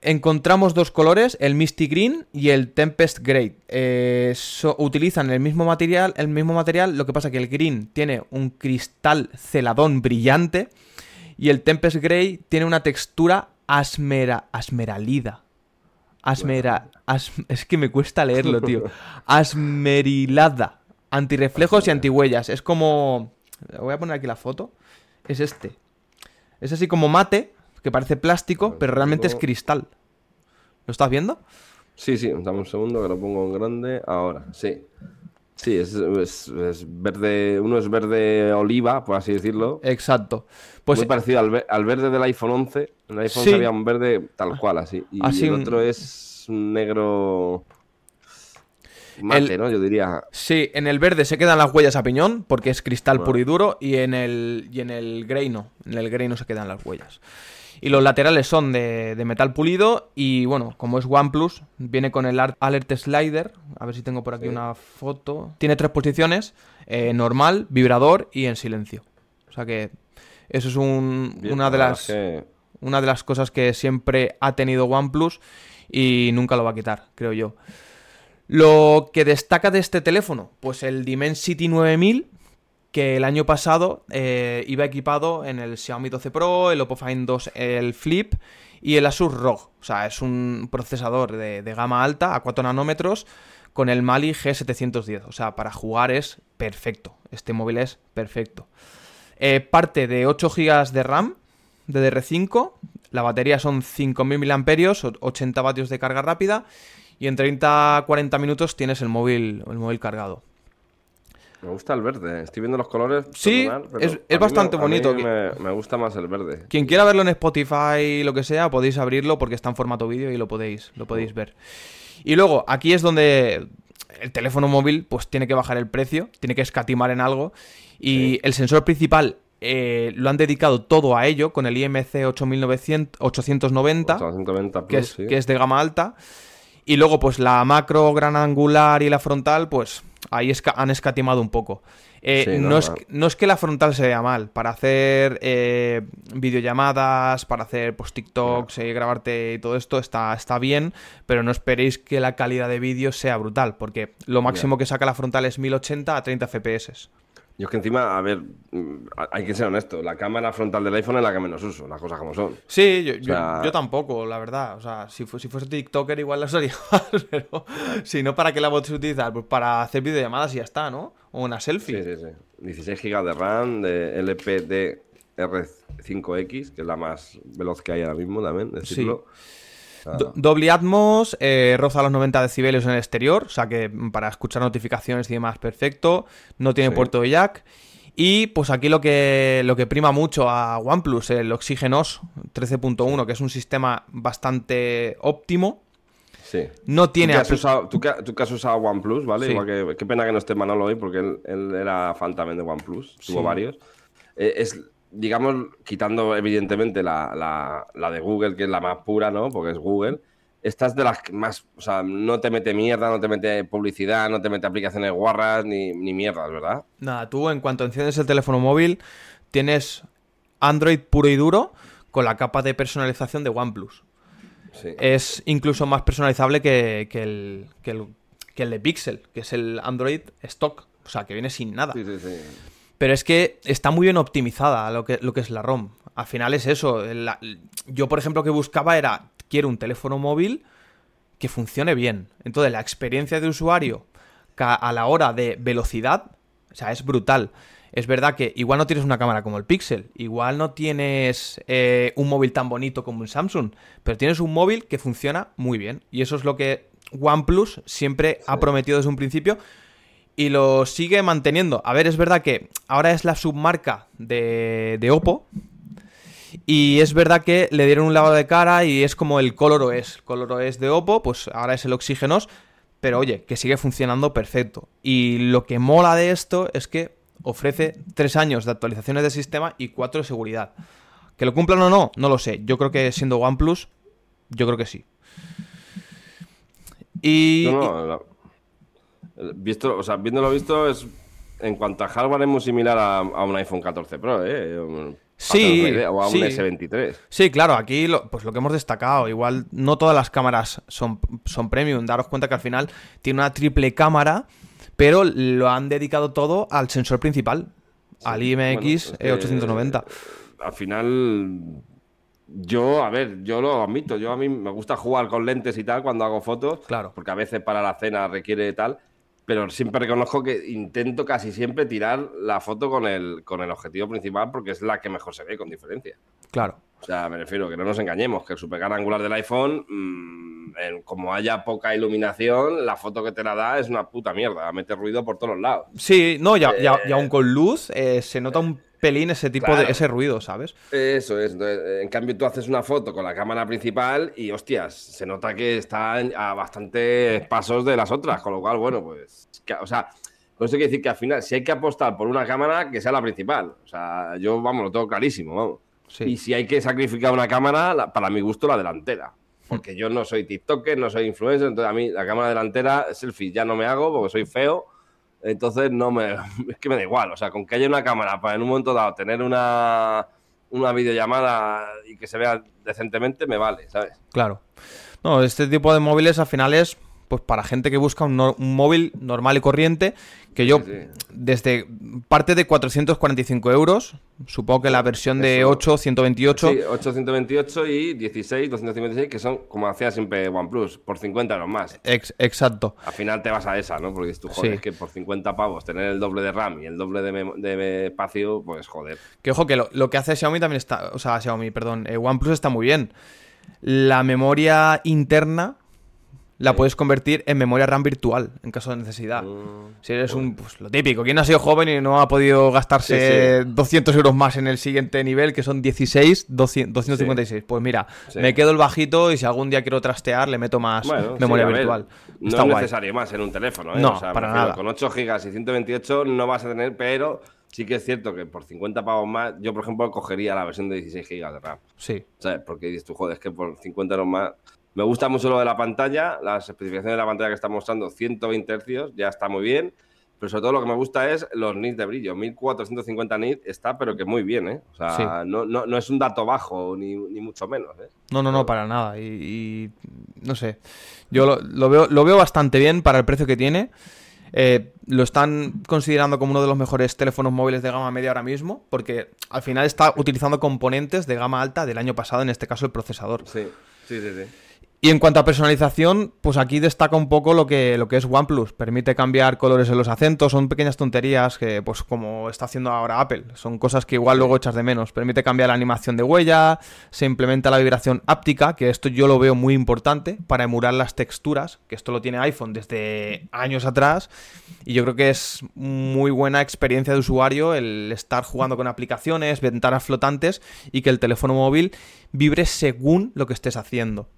Encontramos dos colores, el Misty Green y el Tempest Grey. Eh, so- utilizan el mismo material, el mismo material, lo que pasa que el Green tiene un cristal celadón brillante y el Tempest Grey tiene una textura asmera, asmeralida. Asmera, as- es que me cuesta leerlo, tío. (laughs) Asmerilada. Antirreflejos y antihuellas. Es como. Voy a poner aquí la foto. Es este. Es así como mate, que parece plástico, pero realmente es cristal. ¿Lo estás viendo? Sí, sí, dame un segundo que lo pongo en grande. Ahora, sí. Sí, es, es- es verde. Uno es verde oliva, por así decirlo. Exacto. Pues Muy parecido al, al verde del iPhone 11. En el iPhone Sí. había un verde tal cual, así. Y Así el otro es un negro. Mate, El- ¿no? Yo diría. sí, en el verde se quedan las huellas a piñón, porque es cristal Vale. puro y duro, y en el, y en el grey no. En el grey no se quedan las huellas. Y los laterales son de, de metal pulido y bueno, como es OnePlus, viene con el Alert Slider. A ver si tengo por aquí Sí. una foto. Tiene tres posiciones, eh, normal, vibrador y en silencio. O sea que eso es un- Bien, una, de la las, que- una de las cosas que siempre ha tenido OnePlus y nunca lo va a quitar, creo yo. Lo que destaca de este teléfono, pues el Dimensity 9000, que el año pasado eh, iba equipado en el Xiaomi 12 Pro, el Oppo Find 2, el Flip y el Asus ROG. O sea, es un procesador de, de gama alta a 4 nanómetros con el Mali G710. O sea, para jugar es perfecto. Este móvil es perfecto. Eh, parte de 8 GB de RAM DDR5. La batería son 5.000 mAh, 80 vatios de carga rápida. Y en 30-40 minutos tienes el móvil, el móvil cargado. Me gusta el verde. Estoy viendo los colores. Sí, perdonad, pero es- es bastante me- bonito. Me, me gusta más el verde. Quien quiera verlo en Spotify, lo que sea, podéis abrirlo porque está en formato vídeo y lo podéis, lo podéis ver. Y luego, aquí es donde el teléfono móvil pues tiene que bajar el precio, tiene que escatimar en algo. Y el sensor principal eh, lo han dedicado todo a ello con el IMC 8900, 890 890 que Plus, es, sí. que es de gama alta. Y luego, pues la macro, gran angular y la frontal, pues ahí esca- han escatimado un poco. Eh, Sí, no, no, es, no. es que la frontal se vea mal. Para hacer eh, videollamadas, para hacer pues, TikToks, eh, grabarte y todo esto está, está bien, pero no esperéis que la calidad de vídeo sea brutal, porque lo máximo que saca la frontal es 1080 a 30 FPS. Yo es que encima, a ver, mm, hay que ser honesto. La cámara frontal del iPhone es la que menos uso, las cosas como son. Sí, yo, yo- sea- yo tampoco, la verdad. O sea, si, fu- si fuese TikToker igual la usaría (laughs) más, pero si no, ¿para qué la puedes utilizar? Pues para hacer videollamadas y ya está, ¿no? O una selfie. Sí, sí, sí. 16 GB de RAM, de LPDR5X, que es la más veloz que hay ahora mismo también, decirlo. Doble Atmos, eh, roza los 90 decibeles en el exterior, o sea que para escuchar notificaciones y demás, perfecto. No tiene puerto de jack. Y pues aquí lo que, lo que prima mucho a OnePlus, el Oxygenos 13.1, que es un sistema bastante óptimo. Sí. No tiene... ¿Tú que, has usado, tú, que, has usado OnePlus, ¿vale? Igual que, qué pena que no esté Manolo hoy, porque él, era fan también de OnePlus, tuvo varios. Eh, es, digamos, quitando evidentemente la, la de Google, que es la más pura, ¿no? Porque es Google estas de las que más, o sea, no te mete mierda, no te mete publicidad, no te mete aplicaciones guarras ni, ni mierdas, ¿verdad? Nada, tú en cuanto enciendes el teléfono móvil tienes Android puro y duro con la capa de personalización de OnePlus. Sí. Es incluso más personalizable que, el, que, el, que el de Pixel, que es el Android stock, o sea, que viene sin nada. Sí, sí, sí. Pero es que está muy bien optimizada lo que, lo que es la ROM. Al final es eso. yo, por ejemplo, que buscaba era quiero un teléfono móvil que funcione bien. Entonces, la experiencia de usuario a la hora de velocidad, o sea, es brutal. Es verdad que igual no tienes una cámara como el Pixel, igual no tienes eh, un móvil tan bonito como un Samsung, pero tienes un móvil que funciona muy bien. Y eso es lo que OnePlus siempre ha prometido desde un principio y lo sigue manteniendo. A ver, es verdad que ahora es la submarca de, de Oppo, y es verdad que le dieron un lavado de cara y es como el Color OS. El Color OS de Oppo, pues ahora es el Oxígenos. Pero oye, que sigue funcionando perfecto. Y lo que mola de esto es que ofrece tres años de actualizaciones de sistema y cuatro de seguridad. ¿Que lo cumplan o no? No lo sé. Yo creo que siendo OnePlus, yo creo que sí. Y. No, no, Visto, o sea, viéndolo visto, es en cuanto a hardware es muy similar a, a un iPhone 14 Pro, ¿eh? Sí, o a un S23. Sí, claro, aquí lo, pues lo que hemos destacado, igual no todas las cámaras son, son premium, daros cuenta que al final tiene una triple cámara, pero lo han dedicado todo al sensor principal, al IMX 890. al final yo, a ver, yo lo admito, yo a mí me gusta jugar con lentes y tal cuando hago fotos, claro. porque a veces para la cena requiere tal, pero siempre reconozco que intento casi siempre tirar la foto con el, con el objetivo principal porque es la que mejor se ve con diferencia. Claro. O sea, me refiero que no nos engañemos, que el supergar angular del iPhone, mm, como haya poca iluminación, la foto que te la da es una puta mierda, mete ruido por todos lados. Sí, no, ya, ya, ya aún con luz eh, se nota un pelín ese tipo de ese ruido, ¿sabes? Eso es. en cambio, tú haces una foto con la cámara principal y, hostias, se nota que está a bastantes pasos de las otras. Con lo cual, bueno, pues. o sea, con eso quiere decir que al final, si hay que apostar por una cámara, que sea la principal. O sea, yo, vamos, lo tengo clarísimo, vamos. Y si hay que sacrificar una cámara, para mi gusto, la delantera. Porque yo no soy TikToker, no soy influencer, entonces a mí la cámara delantera, selfie ya no me hago porque soy feo entonces no me. (laughs) Es que me da igual. O sea, con que haya una cámara para en un momento dado tener una, una videollamada y que se vea decentemente, me vale, ¿sabes? Claro. No, este tipo de móviles al final es pues para gente que busca un, móvil normal y corriente, que yo desde parte de 445 euros, supongo que la versión de 8, 128... Sí, 8, 128 y 16, 256, que son, como hacía siempre OnePlus, por 50 euros más. exacto. Al final te vas a esa, ¿no? Porque tú, joder, que por 50 pavos tener el doble de RAM y el doble de, espacio, pues joder. Que ojo, que lo, que hace Xiaomi también está... O sea, Xiaomi, perdón, eh, OnePlus está muy bien. La memoria interna la puedes convertir en memoria RAM virtual en caso de necesidad. Mm, si eres un. Pues, lo típico. ¿Quién ha sido joven y no ha podido gastarse 200 euros más en el siguiente nivel, que son 16, 256? Pues mira, me quedo el bajito y si algún día quiero trastear, le meto más memoria virtual. no es necesario más en un teléfono, ¿eh? No, para nada. Con 8 GB y 128 no vas a tener, pero sí que es cierto que por 50 pavos más, yo por ejemplo cogería la versión de 16 GB de RAM. Sí. ¿Sabes? Porque dices tú, joder, es que por 50 euros más me gusta mucho lo de la pantalla, las especificaciones de la pantalla que está mostrando, 120 Hz, ya está muy bien. Pero sobre todo lo que me gusta es los nits de brillo. 1450 nits está, pero que muy bien, ¿eh? O sea, no, no, es un dato bajo, ni, mucho menos, ¿eh? No, no, no, para nada. Y, no sé. Yo lo, veo, lo veo bastante bien para el precio que tiene. Eh, lo están considerando como uno de los mejores teléfonos móviles de gama media ahora mismo, porque al final está utilizando componentes de gama alta del año pasado, en este caso el procesador. Sí, sí, sí. sí. Y en cuanto a personalización, pues aquí destaca un poco lo que, lo que es OnePlus. Permite cambiar colores en los acentos, son pequeñas tonterías que, pues como está haciendo ahora Apple, son cosas que igual luego echas de menos. Permite cambiar la animación de huella, se implementa la vibración áptica, que esto yo lo veo muy importante para emular las texturas, que esto lo tiene iPhone desde años atrás. Y yo creo que es muy buena experiencia de usuario el estar jugando con aplicaciones, ventanas flotantes y que el teléfono móvil vibre según lo que estés haciendo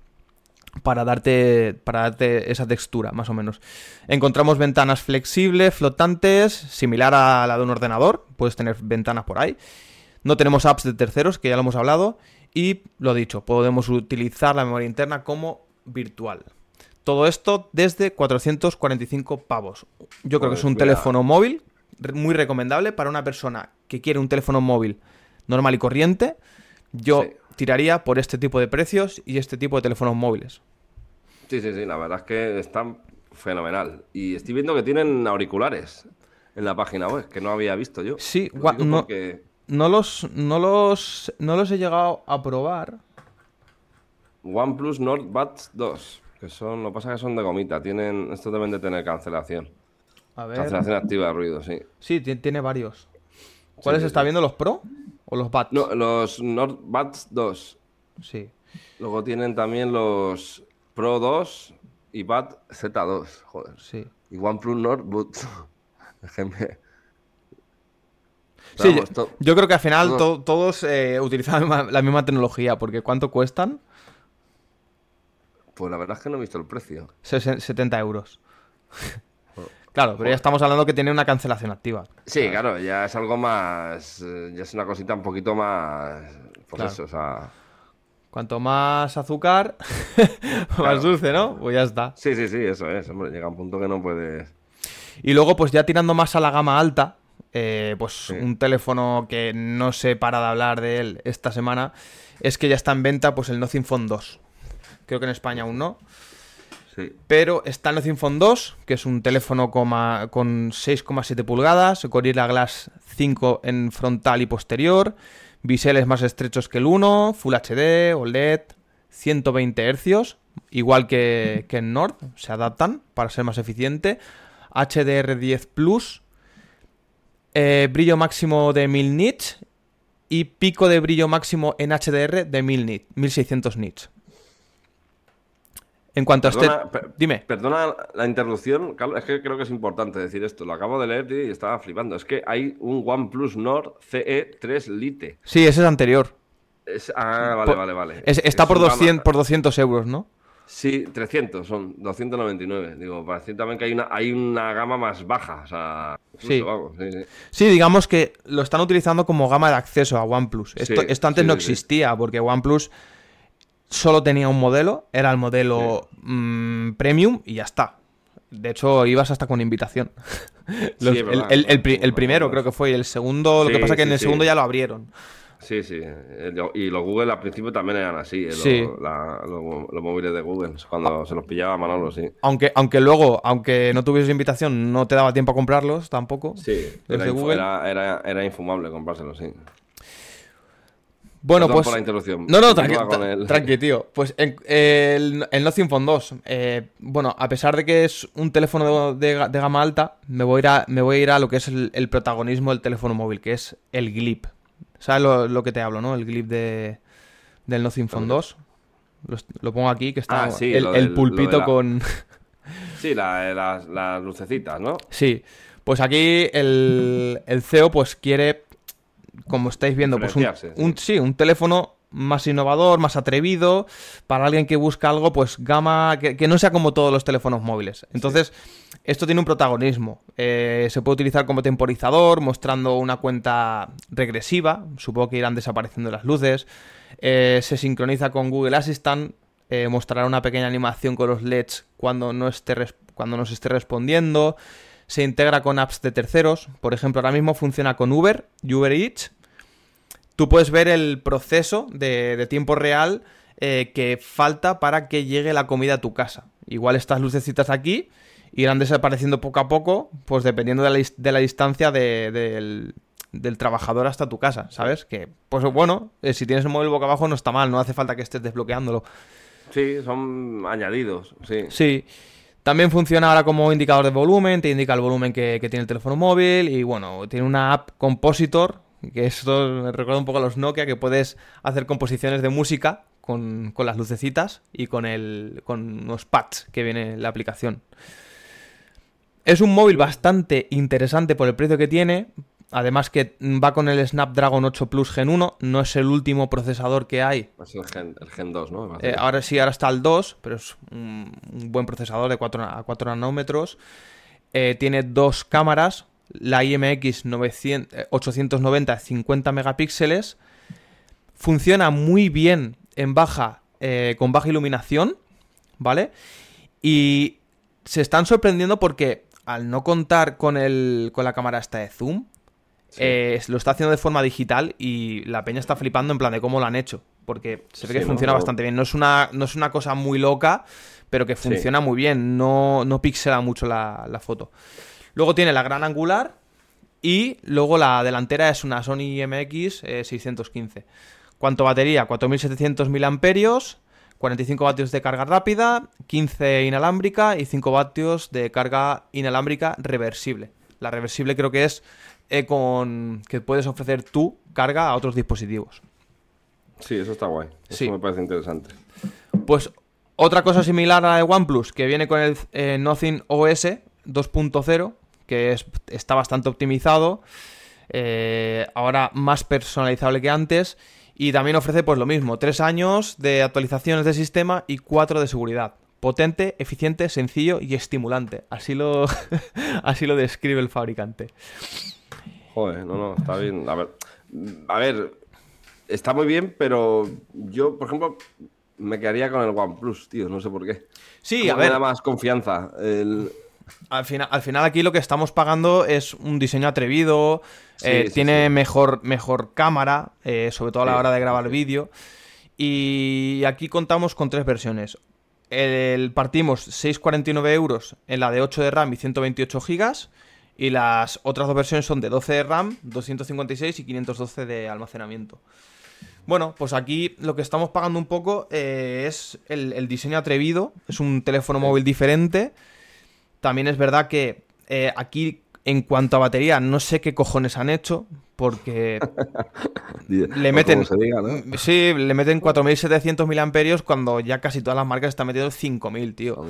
para darte, para darte esa textura, más o menos. Encontramos ventanas flexibles, flotantes, similar a la de un ordenador, puedes tener ventanas por ahí. No tenemos apps de terceros, que ya lo hemos hablado. Y lo dicho, podemos utilizar la memoria interna como virtual. Todo esto desde 445 pavos. Yo creo que es un teléfono móvil muy recomendable para una persona que quiere un teléfono móvil normal y corriente. Yo tiraría por este tipo de precios y este tipo de teléfonos móviles. Sí, sí, sí, la verdad es que están fenomenal. Y estoy viendo que tienen auriculares en la página web, que no había visto yo. Sí, no, no, los, no, los, no los he llegado a probar. OnePlus Nord Buds 2, que son, lo que pasa es que son de gomita, tienen, esto deben de tener cancelación. A ver. Cancelación activa de ruido, sí. Sí, tiene varios. ¿Cuáles está viendo? ¿Los Pro o los Buds? No, los Nord Buds 2. Sí. Luego tienen también los Pro 2 y Bad Z2. Joder. Sí. Y OnePlus Nord Boots. (laughs) Sí, yo, creo que al final todos eh, utilizan la misma, tecnología, porque ¿cuánto cuestan? Pues la verdad es que no he visto el precio. 70 euros. (laughs) Claro, pero ya estamos hablando que tiene una cancelación activa. Sí, claro, ya es algo más. Eh, ya es una cosita un poquito más. Pues eso, o sea. Cuanto más azúcar, (laughs) más dulce, ¿no? Pues ya está. Sí, sí, sí, eso es. Hombre, llega un punto que no puedes. Y luego, pues ya tirando más a la gama alta, eh, pues un teléfono que no sé para de hablar de él esta semana, es que ya está en venta pues el Nothing Phone 2. Creo que en España aún no. Pero está el Nothing Phone 2, que es un teléfono con 6,7 pulgadas, Gorilla Glass 5 en frontal y posterior, biseles más estrechos que el 1, Full HD, OLED, 120 Hz, igual que, en Nord, se adaptan para ser más eficiente, HDR10 Plus, eh, brillo máximo de 1000 nits y pico de brillo máximo en HDR de 1000 nits, 1600 nits. En cuanto a este. Dime. Perdona la interrupción, Carlos, es que creo que es importante decir esto. Lo acabo de leer y estaba flipando. Es que hay un OnePlus Nord CE3 Lite. Sí, ese es anterior. ah, vale, vale, vale. está por, 200, por 200 euros, ¿no? Sí, 300, son 299. Digo, para decir también que hay una, hay una gama más baja. O sea, sí. sí, digamos que lo están utilizando como gama de acceso a OnePlus. Esto, esto antes no existía, porque OnePlus solo tenía un modelo, era el modelo mm, premium y ya está. De hecho, ibas hasta con invitación. el, primero creo que fue, y el segundo, lo que pasa es que en el segundo ya lo abrieron. Sí, sí. Y los Google al principio también eran así, eh, los, móviles de Google, cuando se los pillaba Manolo, sí. Aunque, aunque luego, aunque no tuvieses invitación, no te daba tiempo a comprarlos tampoco. Sí, era, era, era infumable comprárselos, sí. Bueno, pues. Por la interrupción. No, no, tranqui, tío. Pues el, el Nothing Phone 2. Eh, bueno, a pesar de que es un teléfono de, gama alta, me voy, a ir a, me voy a ir a lo que es el, protagonismo del teléfono móvil, que es el Glip. ¿Sabes lo, que te hablo, no? El Glip de, del Nothing Phone 2. Lo, pongo aquí, que está ah, el, pulpito con. (laughs) sí, las, las lucecitas, ¿no? Sí. Pues aquí el, el CEO pues quiere como estáis viendo, pues un, sí, un teléfono más innovador, más atrevido, para alguien que busca algo, pues gama, que, no sea como todos los teléfonos móviles. Entonces, esto tiene un protagonismo. Eh, se puede utilizar como temporizador, mostrando una cuenta regresiva, supongo que irán desapareciendo las luces. Eh, se sincroniza con Google Assistant, eh, mostrará una pequeña animación con los LEDs cuando no esté, cuando nos esté respondiendo se integra con apps de terceros. Por ejemplo, ahora mismo funciona con Uber Uber Eats. Tú puedes ver el proceso de, tiempo real eh, que falta para que llegue la comida a tu casa. Igual estas lucecitas aquí irán desapareciendo poco a poco, pues dependiendo de la, distancia del, trabajador hasta tu casa, ¿sabes? Que, pues bueno, eh, si tienes el móvil boca abajo no está mal, no hace falta que estés desbloqueándolo. Sí, son añadidos, sí. Sí. También funciona ahora como indicador de volumen, te indica el volumen que, tiene el teléfono móvil y bueno, tiene una app Compositor, que esto me recuerda un poco a los Nokia, que puedes hacer composiciones de música con, con las lucecitas y con, el, con los pads que viene la aplicación. Es un móvil bastante interesante por el precio que tiene, Además que va con el Snapdragon 8 Plus Gen 1, no es el último procesador que hay. Es el Gen, el Gen 2, ¿no? Eh, ahora sí, ahora está el 2, pero es un, buen procesador de 4, a 4 nanómetros. Eh, tiene dos cámaras, la IMX 900, 890 50 megapíxeles. Funciona muy bien en baja, eh, con baja iluminación, ¿vale? Y se están sorprendiendo porque al no contar con, el, con la cámara esta de zoom, eh, lo está haciendo de forma digital y la peña está flipando en plan de cómo lo han hecho. Porque se ve que funciona bastante bien. No es, una, no es una cosa muy loca, pero que funciona muy bien. No, no pixela mucho la, foto. Luego tiene la gran angular y luego la delantera es una Sony MX 615. Eh, ¿Cuánto batería? 4700 mAh, 45 vatios de carga rápida, 15 inalámbrica y 5 vatios de carga inalámbrica reversible. La reversible creo que es eh, con que puedes ofrecer tu carga a otros dispositivos. Sí, eso está guay. Eso me parece interesante. Pues otra cosa similar a la de OnePlus, que viene con el eh, Nothing OS 2.0, que está bastante optimizado, eh, ahora más personalizable que antes, y también ofrece pues lo mismo, tres años de actualizaciones de sistema y cuatro de seguridad. Potente, eficiente, sencillo y estimulante. Así lo, (laughs) así lo describe el fabricante. Joder, no, no, está bien. A ver, a ver, está muy bien, pero yo, por ejemplo, me quedaría con el OnePlus, tío, no sé por qué. Sí, a ver. Me da más confianza. Al, final, al final aquí lo que estamos pagando es un diseño atrevido, eh, tiene Mejor, mejor cámara, eh, sobre todo a la hora de grabar vídeo. Y aquí contamos con tres versiones. El, partimos 6,49 euros en la de 8 de RAM y 128 gigas y las otras dos versiones son de 12 de RAM, 256 y 512 de almacenamiento. Bueno, pues aquí lo que estamos pagando un poco eh, es el, diseño atrevido. Es un teléfono móvil diferente. También es verdad que eh, aquí, en cuanto a batería, no sé qué cojones han hecho. Porque (laughs) le meten. Sí, le meten 4700 mAh cuando ya casi todas las marcas están metiendo 5000, tío.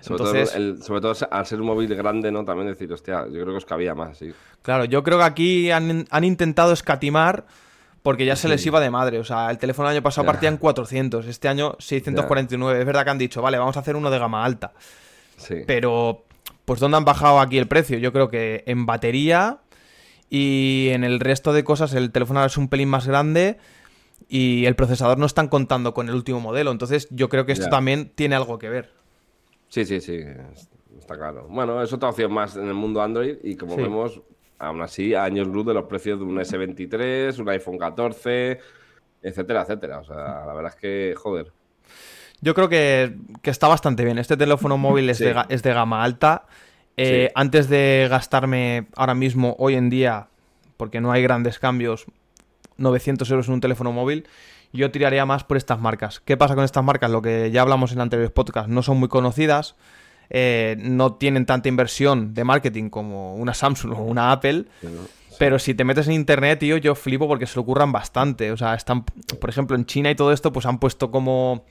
Sobre, todo sobre todo al ser un móvil grande, ¿no? También decir, hostia, yo creo que os cabía más, sí. Claro, yo creo que aquí han, intentado escatimar porque ya se les iba de madre. O sea, el teléfono el año pasado partía en 400, este año 649. Es verdad que han dicho, vale, vamos a hacer uno de gama alta. Sí. Pero, pues, ¿dónde han bajado aquí el precio? Yo creo que en batería y en el resto de cosas el teléfono es un pelín más grande y el procesador no están contando con el último modelo. Entonces, yo creo que esto también tiene algo que ver. Sí, sí, sí, está claro. Bueno, es otra opción más en el mundo Android y como vemos, aún así, años luz de los precios de un S23, un iPhone 14, etcétera, etcétera. O sea, la verdad es que, joder. Yo creo que, está bastante bien. Este teléfono móvil es, de, es de gama alta. Eh, antes de gastarme ahora mismo, hoy en día, porque no hay grandes cambios, 900 euros en un teléfono móvil, yo tiraría más por estas marcas. ¿Qué pasa con estas marcas? Lo que ya hablamos en anteriores podcasts, no son muy conocidas, eh, no tienen tanta inversión de marketing como una Samsung o una Apple. Pero si te metes en internet, tío, yo flipo porque se lo ocurran bastante. O sea, están, por ejemplo, en China y todo esto, pues han puesto como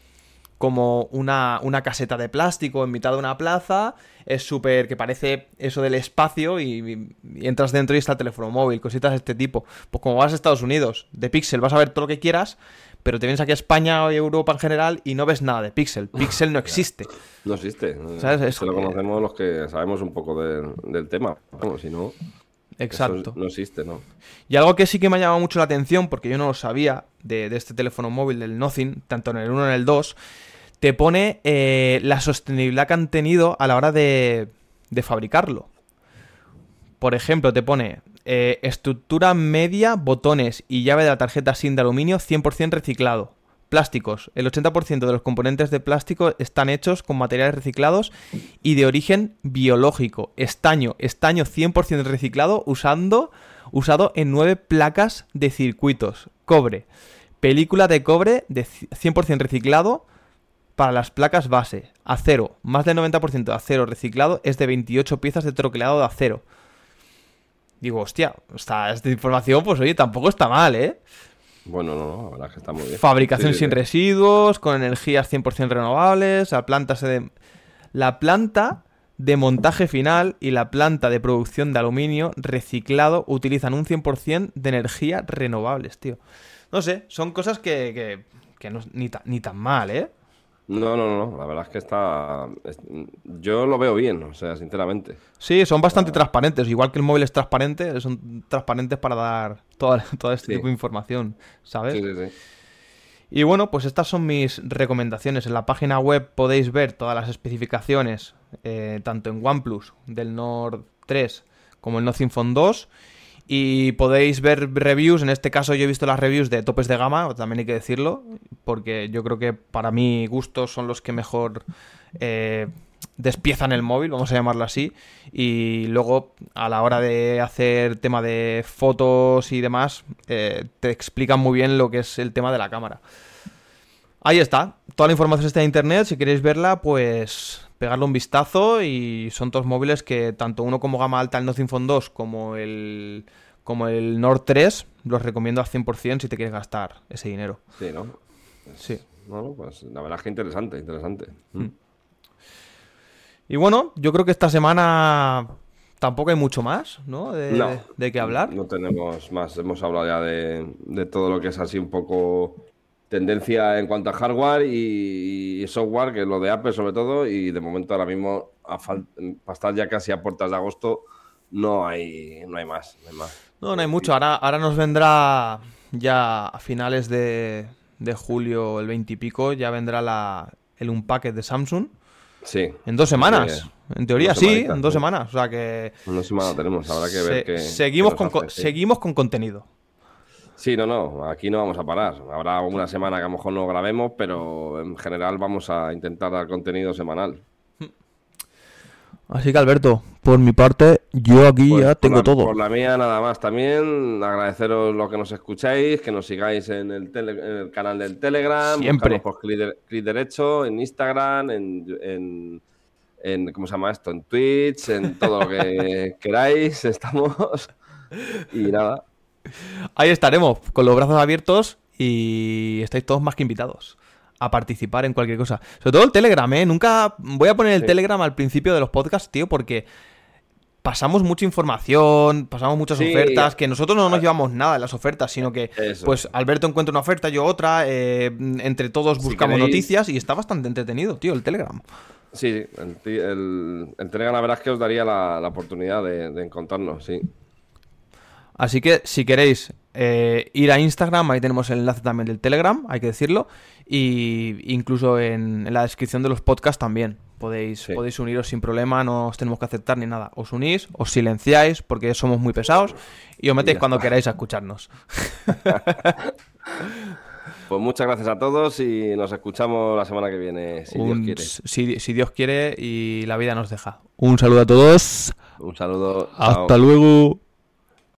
como una, una, caseta de plástico en mitad de una plaza. Es súper que parece eso del espacio y, entras dentro y está el teléfono móvil, cositas de este tipo. Pues como vas a Estados Unidos, de Pixel vas a ver todo lo que quieras, pero te vienes aquí a España o Europa en general y no ves nada de Pixel. (laughs) Pixel no existe. No existe. ¿Sabes? lo conocemos los que sabemos un poco del tema. Como si no... Exacto. no existe, ¿no? Y algo que sí que me ha llamado mucho la atención, porque yo no lo sabía de, de este teléfono móvil del Nothing, tanto en el 1 como en el 2, te pone eh, la sostenibilidad que han tenido a la hora de, de fabricarlo. Por ejemplo, te pone eh, estructura media, botones y llave de la tarjeta SIM de aluminio 100% reciclado. Plásticos. El 80% de los componentes de plástico están hechos con materiales reciclados y de origen biológico. Estaño. Estaño 100% reciclado usando, usado en nueve placas de circuitos. Cobre. Película de cobre de 100% reciclado para las placas base, acero, más del 90% de acero reciclado es de 28 piezas de troquelado de acero. Digo, hostia, esta información, pues oye, tampoco está mal, ¿eh? Bueno, no, no, la verdad es que está muy bien. Fabricación Sí, sin sí. residuos, con energías 100% renovables, la planta se de... la planta de montaje final y la planta de producción de aluminio reciclado utilizan un 100% de energía renovables, tío. No sé, son cosas que, que, que no, ni, ta- ni tan mal, ¿eh? No, no, no, no, la verdad es que está... es- Yo lo veo bien, o sea, sinceramente. Sí, son bastante transparentes. Igual que el móvil es transparente, son transparentes para dar toda, (laughs) todo este Sí. tipo de información, ¿sabes? Sí, sí, sí. Y bueno, pues estas son mis recomendaciones. En la página web podéis ver todas las especificaciones, eh, tanto en OnePlus del Nord 3 como el Nothing Phone 2. Y podéis ver reviews, en este caso yo he visto las reviews de topes de gama, también hay que decirlo, porque yo creo que para mi gusto son los que mejor eh, despiezan el móvil, vamos a llamarlo así. Y luego a la hora de hacer tema de fotos y demás, eh, te explican muy bien lo que es el tema de la cámara. Ahí está, toda la información está en internet, si queréis verla, pues pegarle un vistazo y son todos móviles que tanto uno como gama alta, el Nothing Phone 2, como el, como el Nord 3, los recomiendo al 100% si te quieres gastar ese dinero. Sí, ¿no? Sí. No, pues la verdad es que interesante, interesante. Mm. Y bueno, yo creo que esta semana tampoco hay mucho más, ¿no? De, No. de qué hablar. No tenemos más, hemos hablado ya de, de todo lo que es así un poco tendencia en cuanto a hardware y, y software, que es lo de Apple sobre todo, y de momento ahora mismo, a para estar ya casi a puertas de agosto, no hay, no hay más. No hay más. No, no hay mucho. Ahora, ahora nos vendrá ya a finales de, de julio, el 20 y pico, ya vendrá la, el Unpacked de Samsung. Sí. En dos semanas. Sí, en teoría dos sí, en dos semanas. O sea que Una semana tenemos, habrá que ver se- qué. seguimos, qué con, hace, sí. seguimos con contenido. Sí, no, no, aquí no vamos a parar. Habrá una semana que a lo mejor no grabemos, pero en general vamos a intentar dar contenido semanal. Así que Alberto, por mi parte, yo aquí Pues ya por tengo la- todo. Por la mía nada más también. Agradeceros lo que nos escucháis, que nos sigáis en el, tele- en el canal del Telegram. Siempre. por clic, de- clic derecho, en Instagram, en, en, en- ¿Cómo se llama esto? En Twitch, en todo lo que (laughs) queráis. Estamos. Y nada. Ahí estaremos, con los brazos abiertos y estáis todos más que invitados a participar en cualquier cosa. Sobre todo el Telegram, ¿eh? Nunca voy a poner el Sí. Telegram al principio de los podcasts, tío, porque pasamos mucha información, pasamos muchas Sí. ofertas, que nosotros no nos llevamos nada de las ofertas, sino que Eso. pues Alberto encuentra una oferta, yo otra, eh, entre todos Si buscamos queréis- noticias y está bastante entretenido, tío, el Telegram. Sí, el, el, el Telegram la verdad es que os daría la, la oportunidad de, de encontrarnos, sí. Así que si queréis eh, ir a Instagram, ahí tenemos el enlace también del Telegram, hay que decirlo. Y incluso en, en la descripción de los podcasts también. Podéis, Sí. podéis uniros sin problema, no os tenemos que aceptar ni nada. Os unís, os silenciáis, porque somos muy pesados, y os metéis cuando queráis a escucharnos. (laughs) Pues muchas gracias a todos y nos escuchamos la semana que viene, si Dios quiere. si, si Dios quiere y la vida nos deja. Un saludo a todos. Un saludo. chao. Hasta luego.